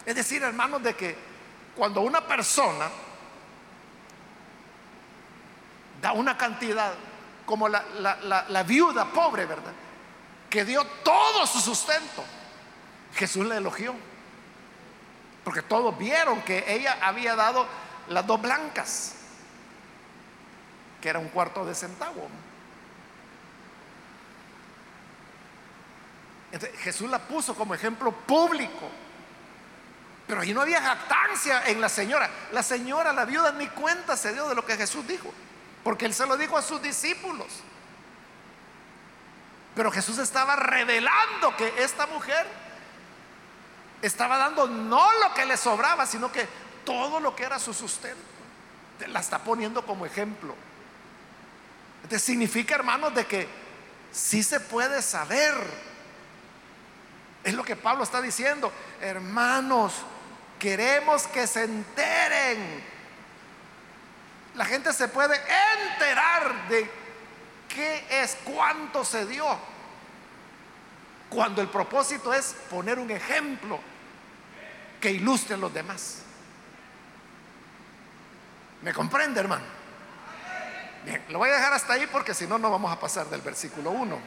Es decir, hermanos, de que cuando una persona da una cantidad, como la, la viuda pobre, ¿verdad? Que dio todo su sustento, Jesús le elogió. Porque todos vieron que ella había dado las dos blancas que era un cuarto de centavo. Jesús la puso como ejemplo público. Pero ahí no había jactancia en la señora. La señora, la viuda, ni cuenta se dio de lo que Jesús dijo. Porque él se lo dijo a sus discípulos. Pero Jesús estaba revelando que esta mujer estaba dando no lo que le sobraba, sino que todo lo que era su sustento. La está poniendo como ejemplo. Significa, hermanos, de que sí se puede saber. Es lo que Pablo está diciendo. Hermanos, queremos que se enteren. La gente se puede enterar de qué es, cuánto se dio. Cuando el propósito es poner un ejemplo que ilustre a los demás. ¿Me comprende, hermano? Bien, lo voy a dejar hasta ahí porque si no, no vamos a pasar del versículo 1.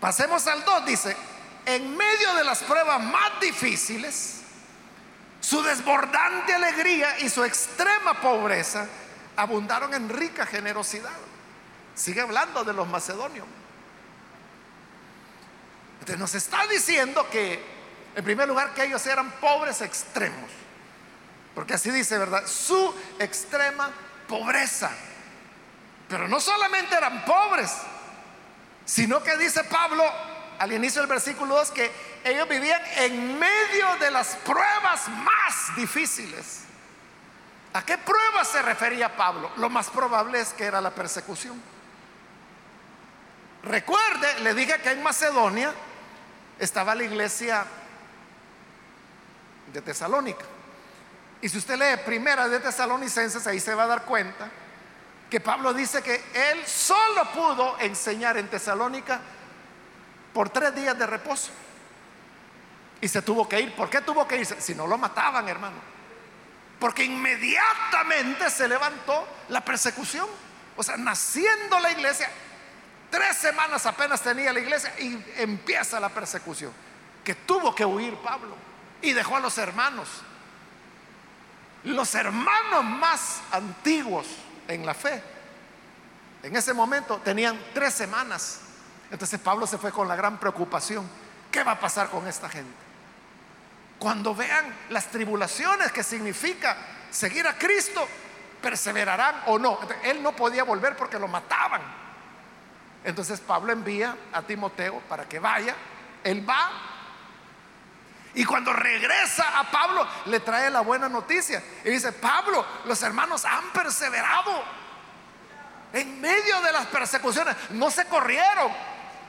Pasemos al 2, dice, en medio de las pruebas más difíciles, su desbordante alegría y su extrema pobreza abundaron en rica generosidad. Sigue hablando de los macedonios. Entonces nos está diciendo que, en primer lugar, que ellos eran pobres extremos. Porque así dice, ¿verdad? Su extrema pobreza. Pero no solamente eran pobres, sino que dice Pablo al inicio del versículo 2 que ellos vivían en medio de las pruebas más difíciles. ¿A qué pruebas se refería Pablo? Lo más probable es que era la persecución. Recuerde, le dije que en Macedonia estaba la iglesia de Tesalónica. Y si usted lee primera de Tesalonicenses, ahí se va a dar cuenta que Pablo dice que él solo pudo enseñar en Tesalónica por tres días de reposo. Y se tuvo que ir. ¿Por qué tuvo que irse? Si no lo mataban, hermano. Porque inmediatamente se levantó la persecución. O sea, naciendo la iglesia, tres semanas apenas tenía la iglesia y empieza la persecución. Que tuvo que huir Pablo. Y dejó a los hermanos. Los hermanos más antiguos en la fe, en ese momento tenían tres semanas. Entonces Pablo se fue con la gran preocupación. ¿Qué va a pasar con esta gente? Cuando vean las tribulaciones que significa seguir a Cristo, perseverarán o no. él no podía volver porque lo mataban. Entonces Pablo envía a Timoteo para que vaya. Él va y cuando regresa a Pablo, le trae la buena noticia. Y dice, Pablo, los hermanos han perseverado. En medio de las persecuciones, no se corrieron,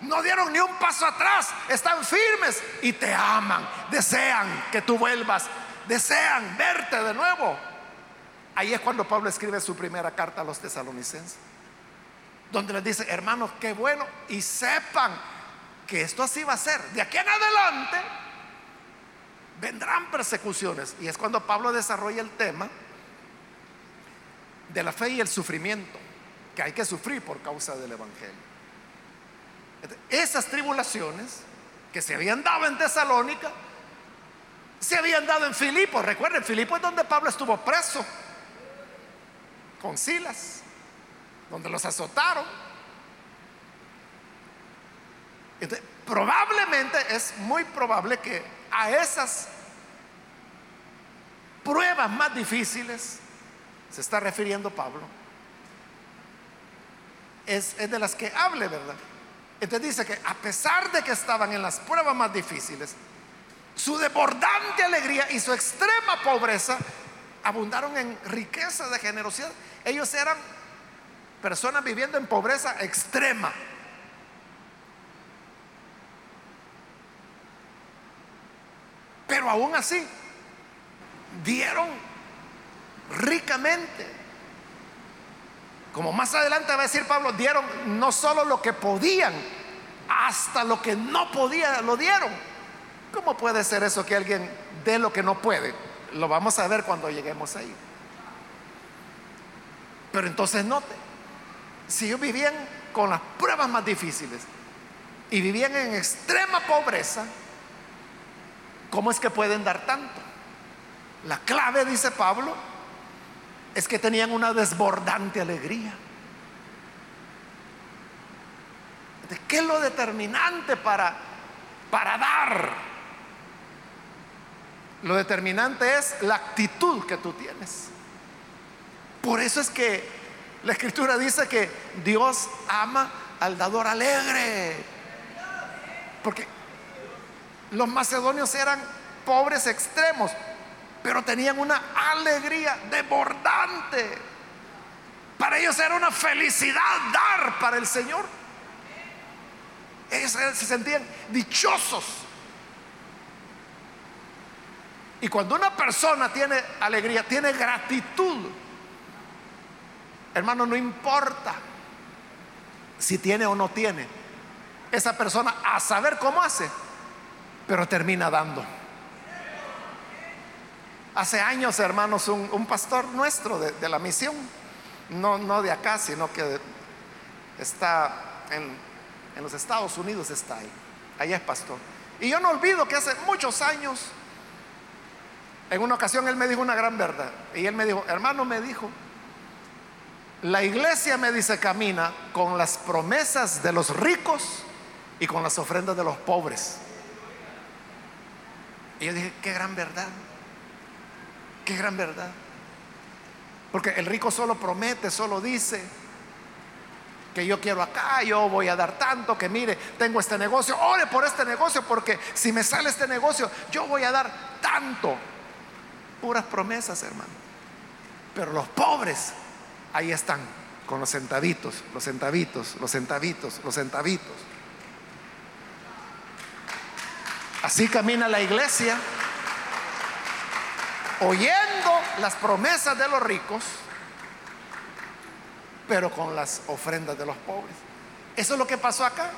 no dieron ni un paso atrás, están firmes y te aman, desean que tú vuelvas, desean verte de nuevo. Ahí es cuando Pablo escribe su primera carta a los tesalonicenses, donde les dice, hermanos, qué bueno, y sepan que esto así va a ser. De aquí en adelante, vendrán persecuciones. Y es cuando Pablo desarrolla el tema de la fe y el sufrimiento, que hay que sufrir por causa del Evangelio. Esas tribulaciones que se habían dado en Tesalónica, se habían dado en Filipo. Recuerden, Filipo es donde Pablo estuvo preso con Silas, donde los azotaron. probablemente es muy probable que a esas pruebas más difíciles, se está refiriendo Pablo, es, de las que hable, ¿verdad? Entonces dice que a pesar de que estaban en las pruebas más difíciles, su desbordante alegría y su extrema pobreza abundaron en riqueza de generosidad. Ellos eran personas viviendo en pobreza extrema. Pero aún así, dieron ricamente. Como más adelante va a decir Pablo, dieron no solo lo que podían, hasta lo que no podía lo dieron. ¿Cómo puede ser eso que alguien dé lo que no puede? Lo vamos a ver cuando lleguemos ahí. Pero entonces note, si ellos vivían con las pruebas más difíciles y vivían en extrema pobreza, ¿cómo es que pueden dar tanto? La clave, dice Pablo, es que tenían una desbordante alegría. ¿Qué es lo determinante para, para dar? Lo determinante es la actitud que tú tienes. Por eso es que la escritura dice que Dios ama al dador alegre. Porque los macedonios eran pobres extremos, pero tenían una alegría desbordante. Para ellos era una felicidad dar para el Señor. Ellos se sentían dichosos. Y cuando una persona tiene alegría, tiene gratitud, hermano, no importa si tiene o no tiene, esa persona a saber cómo hace, pero termina dando. Hace años, hermanos, un, pastor nuestro de, la misión, no, no de acá, sino que está en, en los Estados Unidos, está ahí, allá es pastor. Y yo no olvido que hace muchos años, en una ocasión él me dijo una gran verdad. Y él me dijo, hermano, me dijo, la iglesia me dice camina con las promesas de los ricos y con las ofrendas de los pobres. Y yo dije, qué gran verdad, qué gran verdad. Porque el rico solo promete, solo dice que yo quiero acá, yo voy a dar tanto, que mire, tengo este negocio, ore por este negocio, porque si me sale este negocio, yo voy a dar tanto. Puras promesas, hermano. Pero los pobres, ahí están, con los centavitos, los centavitos, los centavitos, los centavitos. Así camina la iglesia, oyendo las promesas de los ricos, pero con las ofrendas de los pobres. Eso es lo que pasó acá.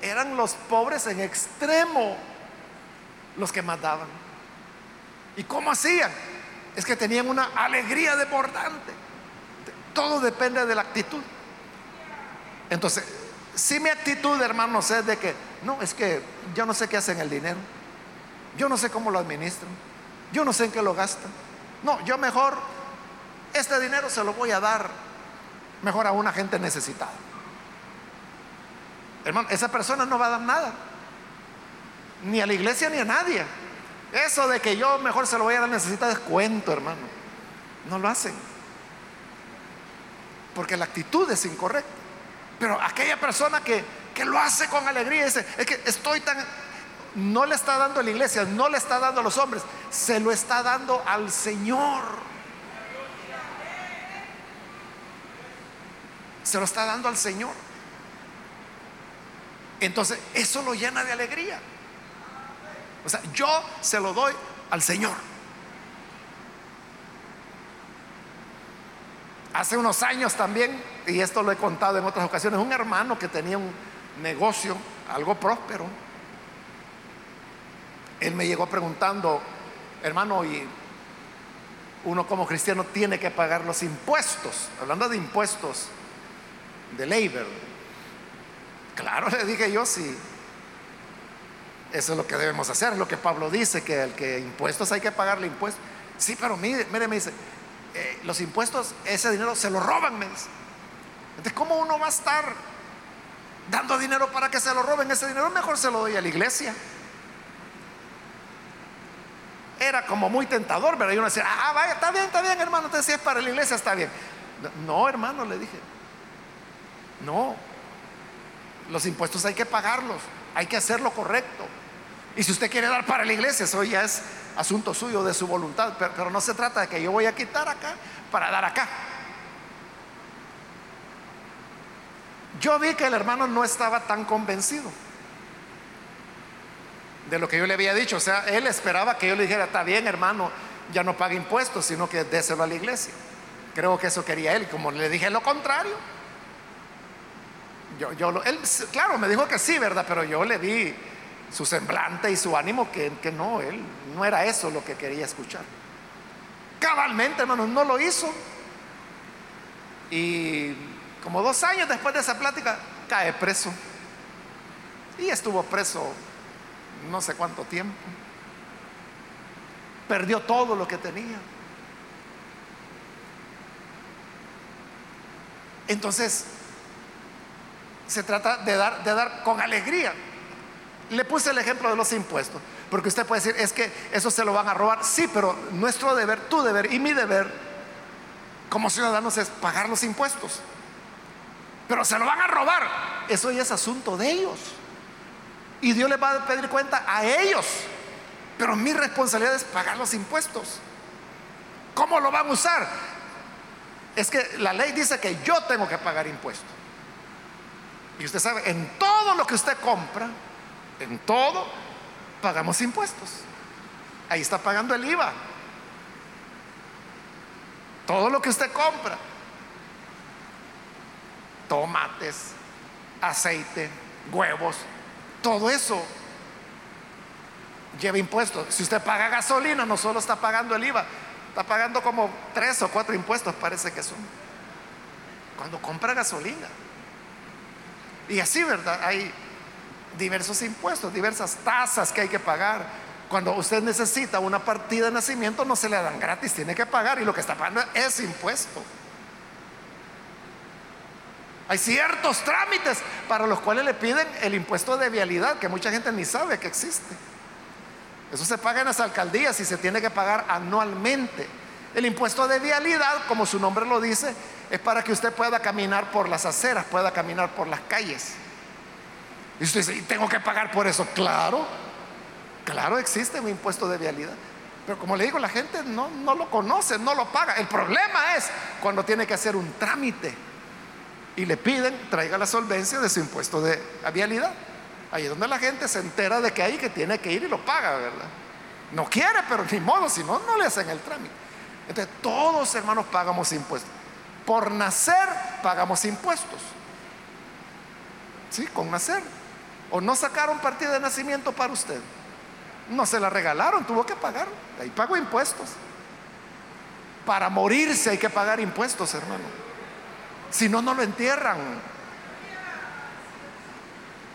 Eran los pobres en extremo los que mataban. ¿Y cómo hacían? Es que tenían una alegría desbordante. Todo depende de la actitud. Entonces, si mi actitud, hermanos, es de que, no, es que yo no sé qué hacen el dinero. Yo no sé cómo lo administran. Yo no sé en qué lo gastan. No, yo mejor, este dinero se lo voy a dar mejor a una gente necesitada. Hermano, esa persona no va a dar nada. Ni a la iglesia ni a nadie. Eso de que yo mejor se lo voy a dar necesitada es cuento, hermano. No lo hacen. Porque la actitud es incorrecta. Pero aquella persona que, lo hace con alegría, dice, es que estoy tan... No le está dando a la iglesia, no le está dando a los hombres, se lo está dando al Señor. Se lo está dando al Señor. Entonces, eso lo llena de alegría. O sea, yo se lo doy al Señor. Hace unos años también, y esto lo he contado en otras ocasiones, un hermano que tenía un negocio, algo próspero, él me llegó preguntando, hermano, y uno como cristiano tiene que pagar los impuestos, hablando de impuestos de labor. Claro, [laughs] le dije yo, sí. Eso es lo que debemos hacer, lo que Pablo dice, que el que impuestos hay que pagarle impuestos. Sí, pero mire, mire, me dice, eh, los impuestos, ese dinero se lo roban, me dice. Entonces, ¿cómo uno va a estar dando dinero para que se lo roben? Ese dinero mejor se lo doy a la iglesia. Era como muy tentador, pero yo no decía, ah, vaya, está bien, está bien, hermano, entonces si es para la iglesia, está bien. No, hermano, le dije, no, los impuestos hay que pagarlos, hay que hacer lo correcto. Y si usted quiere dar para la iglesia, eso ya es asunto suyo, de su voluntad, pero, no se trata de que yo voy a quitar acá para dar acá. Yo vi que el hermano no estaba tan convencido de lo que yo le había dicho. O sea, él esperaba que yo le dijera, está bien hermano, ya no pague impuestos, sino que déselo a la iglesia. Creo que eso quería él. Como le dije lo contrario, yo, yo, él, claro, me dijo que sí, ¿verdad? Pero yo le vi su semblante y su ánimo que, que no, él no era eso lo que quería escuchar. Cabalmente, hermanos, no lo hizo. Y como dos años después de esa plática, cae preso. Y estuvo preso no sé cuánto tiempo. Perdió todo lo que tenía. Entonces, se trata de dar, de dar con alegría. Le puse el ejemplo de los impuestos, porque usted puede decir, es que eso se lo van a robar. Sí, pero nuestro deber, tu deber y mi deber como ciudadanos es pagar los impuestos. Pero se lo van a robar. Eso ya es asunto de ellos. Y Dios les va a pedir cuenta a ellos. Pero mi responsabilidad es pagar los impuestos. ¿Cómo lo van a usar? Es que la ley dice que yo tengo que pagar impuestos. Y usted sabe, en todo lo que usted compra, en todo, pagamos impuestos. Ahí está pagando el IVA. Todo lo que usted compra. Tomates, aceite, huevos, todo eso lleva impuestos. Si usted paga gasolina, no solo está pagando el IVA, está pagando como tres o cuatro impuestos, parece que son. Cuando compra gasolina. Y así, ¿verdad? Hay diversos impuestos, diversas tasas que hay que pagar. Cuando usted necesita una partida de nacimiento, no se le dan gratis, tiene que pagar y lo que está pagando es impuesto. Hay ciertos trámites para los cuales le piden el impuesto de vialidad, que mucha gente ni sabe que existe. Eso se paga en las alcaldías y se tiene que pagar anualmente. El impuesto de vialidad, como su nombre lo dice, es para que usted pueda caminar por las aceras, pueda caminar por las calles. Y usted dice, tengo que pagar por eso? Claro, claro existe un impuesto de vialidad. Pero como le digo, la gente no, no lo conoce, no lo paga. El problema es cuando tiene que hacer un trámite y le piden, traiga la solvencia de su impuesto de vialidad. Ahí es donde la gente se entera de que hay que tiene que ir y lo paga, ¿verdad? No quiere, pero ni modo, si no, no le hacen el trámite. Entonces, todos hermanos pagamos impuestos. Por nacer pagamos impuestos. Sí, con nacer. O no sacaron partida de nacimiento para usted. No se la regalaron, tuvo que pagar. Ahí pago impuestos. Para morirse hay que pagar impuestos, hermano. Si no, no lo entierran.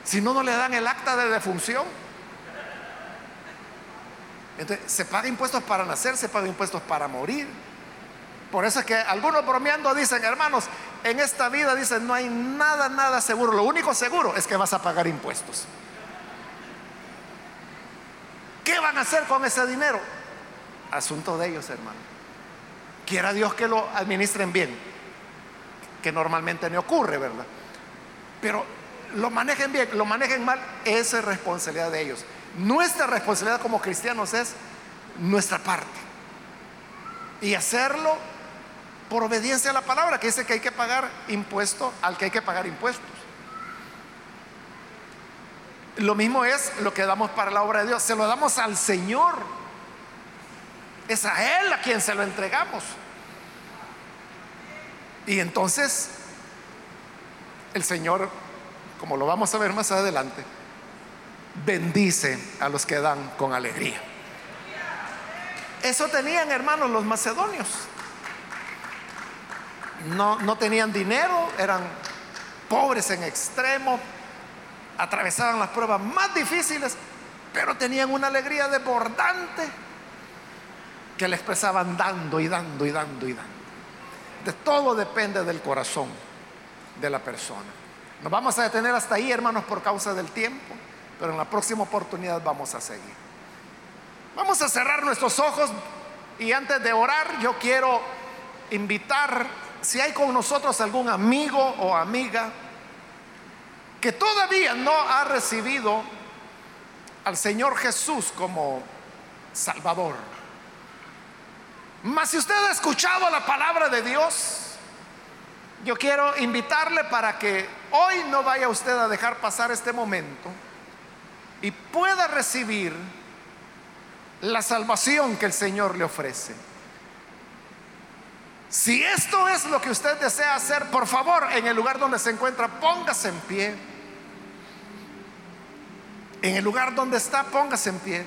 Si no, no le dan el acta de defunción. Entonces, se paga impuestos para nacer, se paga impuestos para morir. Por eso es que algunos bromeando dicen, hermanos, en esta vida dicen, no hay nada, nada seguro. Lo único seguro es que vas a pagar impuestos. ¿Qué van a hacer con ese dinero? Asunto de ellos, hermano. Quiera Dios que lo administren bien, que normalmente no ocurre, ¿verdad? Pero lo manejen bien, lo manejen mal, esa es responsabilidad de ellos. Nuestra responsabilidad como cristianos es nuestra parte. Y hacerlo por obediencia a la palabra, que dice que hay que pagar impuesto al que hay que pagar impuestos. Lo mismo es lo que damos para la obra de Dios. Se lo damos al Señor. Es a Él a quien se lo entregamos. Y entonces el Señor como lo vamos a ver más adelante, bendice a los que dan con alegría. Eso tenían, hermanos, los macedonios. No, no tenían dinero, eran pobres en extremo, atravesaban las pruebas más difíciles, pero tenían una alegría desbordante que le expresaban dando y dando y dando y dando. Todo depende del corazón de la persona. Nos vamos a detener hasta ahí, hermanos, por causa del tiempo, pero en la próxima oportunidad vamos a seguir. Vamos a cerrar nuestros ojos y antes de orar yo quiero invitar, si hay con nosotros algún amigo o amiga que todavía no ha recibido al Señor Jesús como Salvador. Mas si usted ha escuchado la palabra de Dios, yo quiero invitarle para que hoy no vaya usted a dejar pasar este momento y pueda recibir la salvación que el Señor le ofrece. Si esto es lo que usted desea hacer, por favor, en el lugar donde se encuentra, póngase en pie. En el lugar donde está, póngase en pie.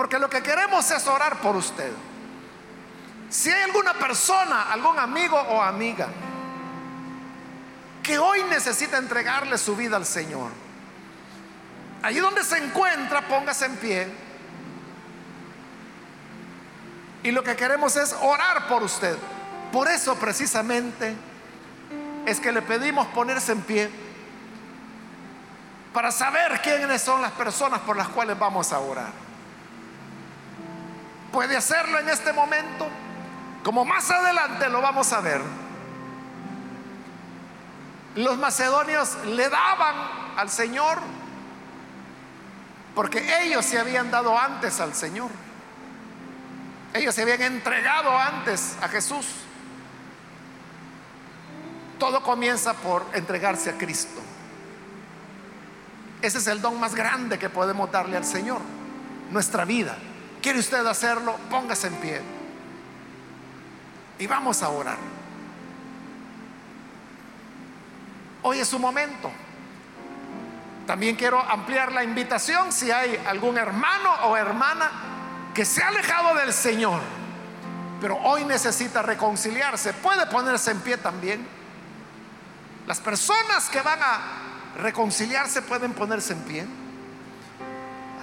Porque lo que queremos es orar por usted. Si hay alguna persona, algún amigo o amiga que hoy necesita entregarle su vida al Señor, allí donde se encuentra, póngase en pie. Y lo que queremos es orar por usted. Por eso precisamente es que le pedimos ponerse en pie para saber quiénes son las personas por las cuales vamos a orar. Puede hacerlo en este momento. Como más adelante lo vamos a ver, los macedonios le daban al Señor porque ellos se habían dado antes al Señor. Ellos se habían entregado antes a Jesús. Todo comienza por entregarse a Cristo. Ese es el don más grande que podemos darle al Señor, nuestra vida. ¿Quiere usted hacerlo? Póngase en pie. Y vamos a orar. Hoy es su momento. También quiero ampliar la invitación si hay algún hermano o hermana que se ha alejado del Señor, pero hoy necesita reconciliarse. Puede ponerse en pie también. Las personas que van a reconciliarse pueden ponerse en pie.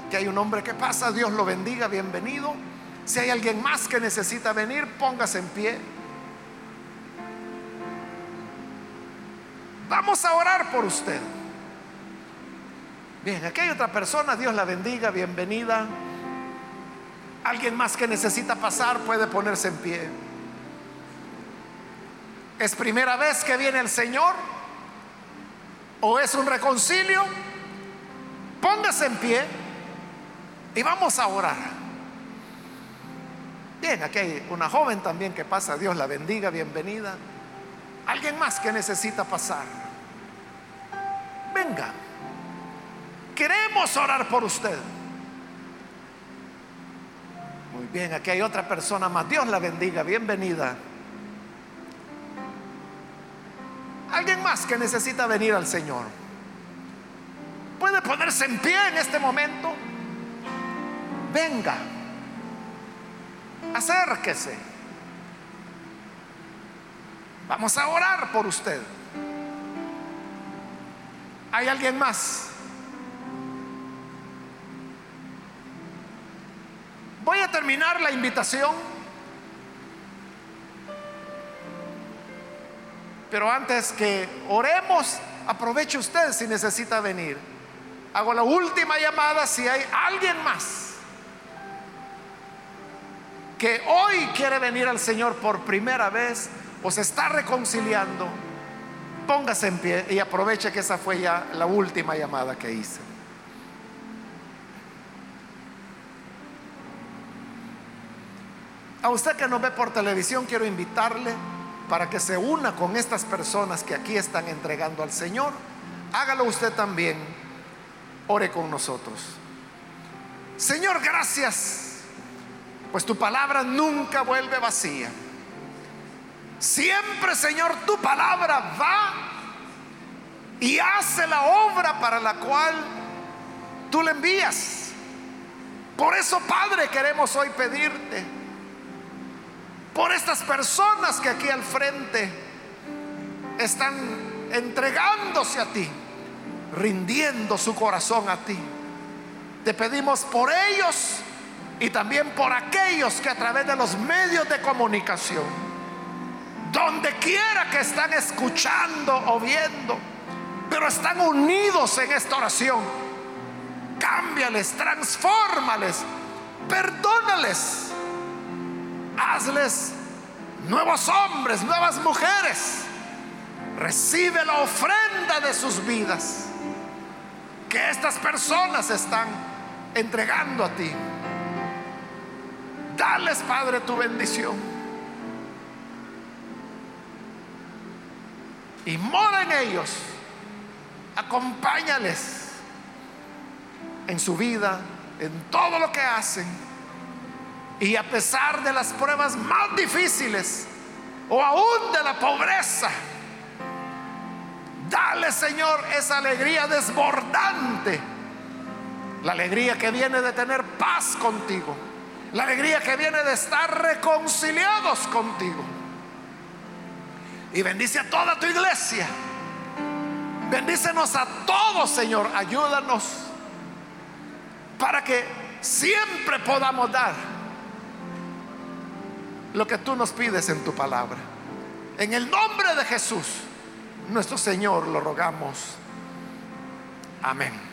Aquí hay un hombre que pasa, Dios lo bendiga, bienvenido. Si hay alguien más que necesita venir, póngase en pie. Vamos a orar por usted. Bien, aquí hay otra persona, Dios la bendiga, bienvenida. Alguien más que necesita pasar puede ponerse en pie. ¿Es primera vez que viene el Señor? ¿O es un reconcilio? Póngase en pie y vamos a orar. Bien, aquí hay una joven también que pasa, Dios la bendiga, bienvenida. Alguien más que necesita pasar. Venga. Queremos orar por usted. Muy bien, aquí hay otra persona más. Dios la bendiga, bienvenida. Alguien más que necesita venir al Señor. Puede ponerse en pie en este momento. Venga. Acérquese. Vamos a orar por usted. ¿Hay alguien más? Voy a terminar la invitación. Pero antes que oremos, aproveche usted si necesita venir. Hago la última llamada si hay alguien más que hoy quiere venir al Señor por primera vez o se está reconciliando. Póngase en pie y aproveche que esa fue ya la última llamada que hice. A usted que nos ve por televisión, quiero invitarle para que se una con estas personas que aquí están entregando al Señor. Hágalo usted también. Ore con nosotros. Señor, gracias, pues tu palabra nunca vuelve vacía. Siempre, Señor, tu palabra va y hace la obra para la cual tú le envías. Por eso, Padre, queremos hoy pedirte por estas personas que aquí al frente están entregándose a ti, rindiendo su corazón a ti. Te pedimos por ellos y también por aquellos que a través de los medios de comunicación, donde quiera que están escuchando o viendo, pero están unidos en esta oración, cámbiales, transfórmales, perdónales hazles nuevos hombres, nuevas mujeres. Recibe la ofrenda de sus vidas que estas personas están entregando a ti. Dales, Padre, tu bendición. Y mora en ellos. Acompáñales en su vida, en todo lo que hacen y a pesar de las pruebas más difíciles o aún de la pobreza, dale Señor esa alegría desbordante. La alegría que viene de tener paz contigo. La alegría que viene de estar reconciliados contigo. Y bendice a toda tu iglesia. Bendícenos a todos, Señor. Ayúdanos para que siempre podamos dar lo que tú nos pides en tu palabra. En el nombre de Jesús, nuestro Señor, lo rogamos. Amén.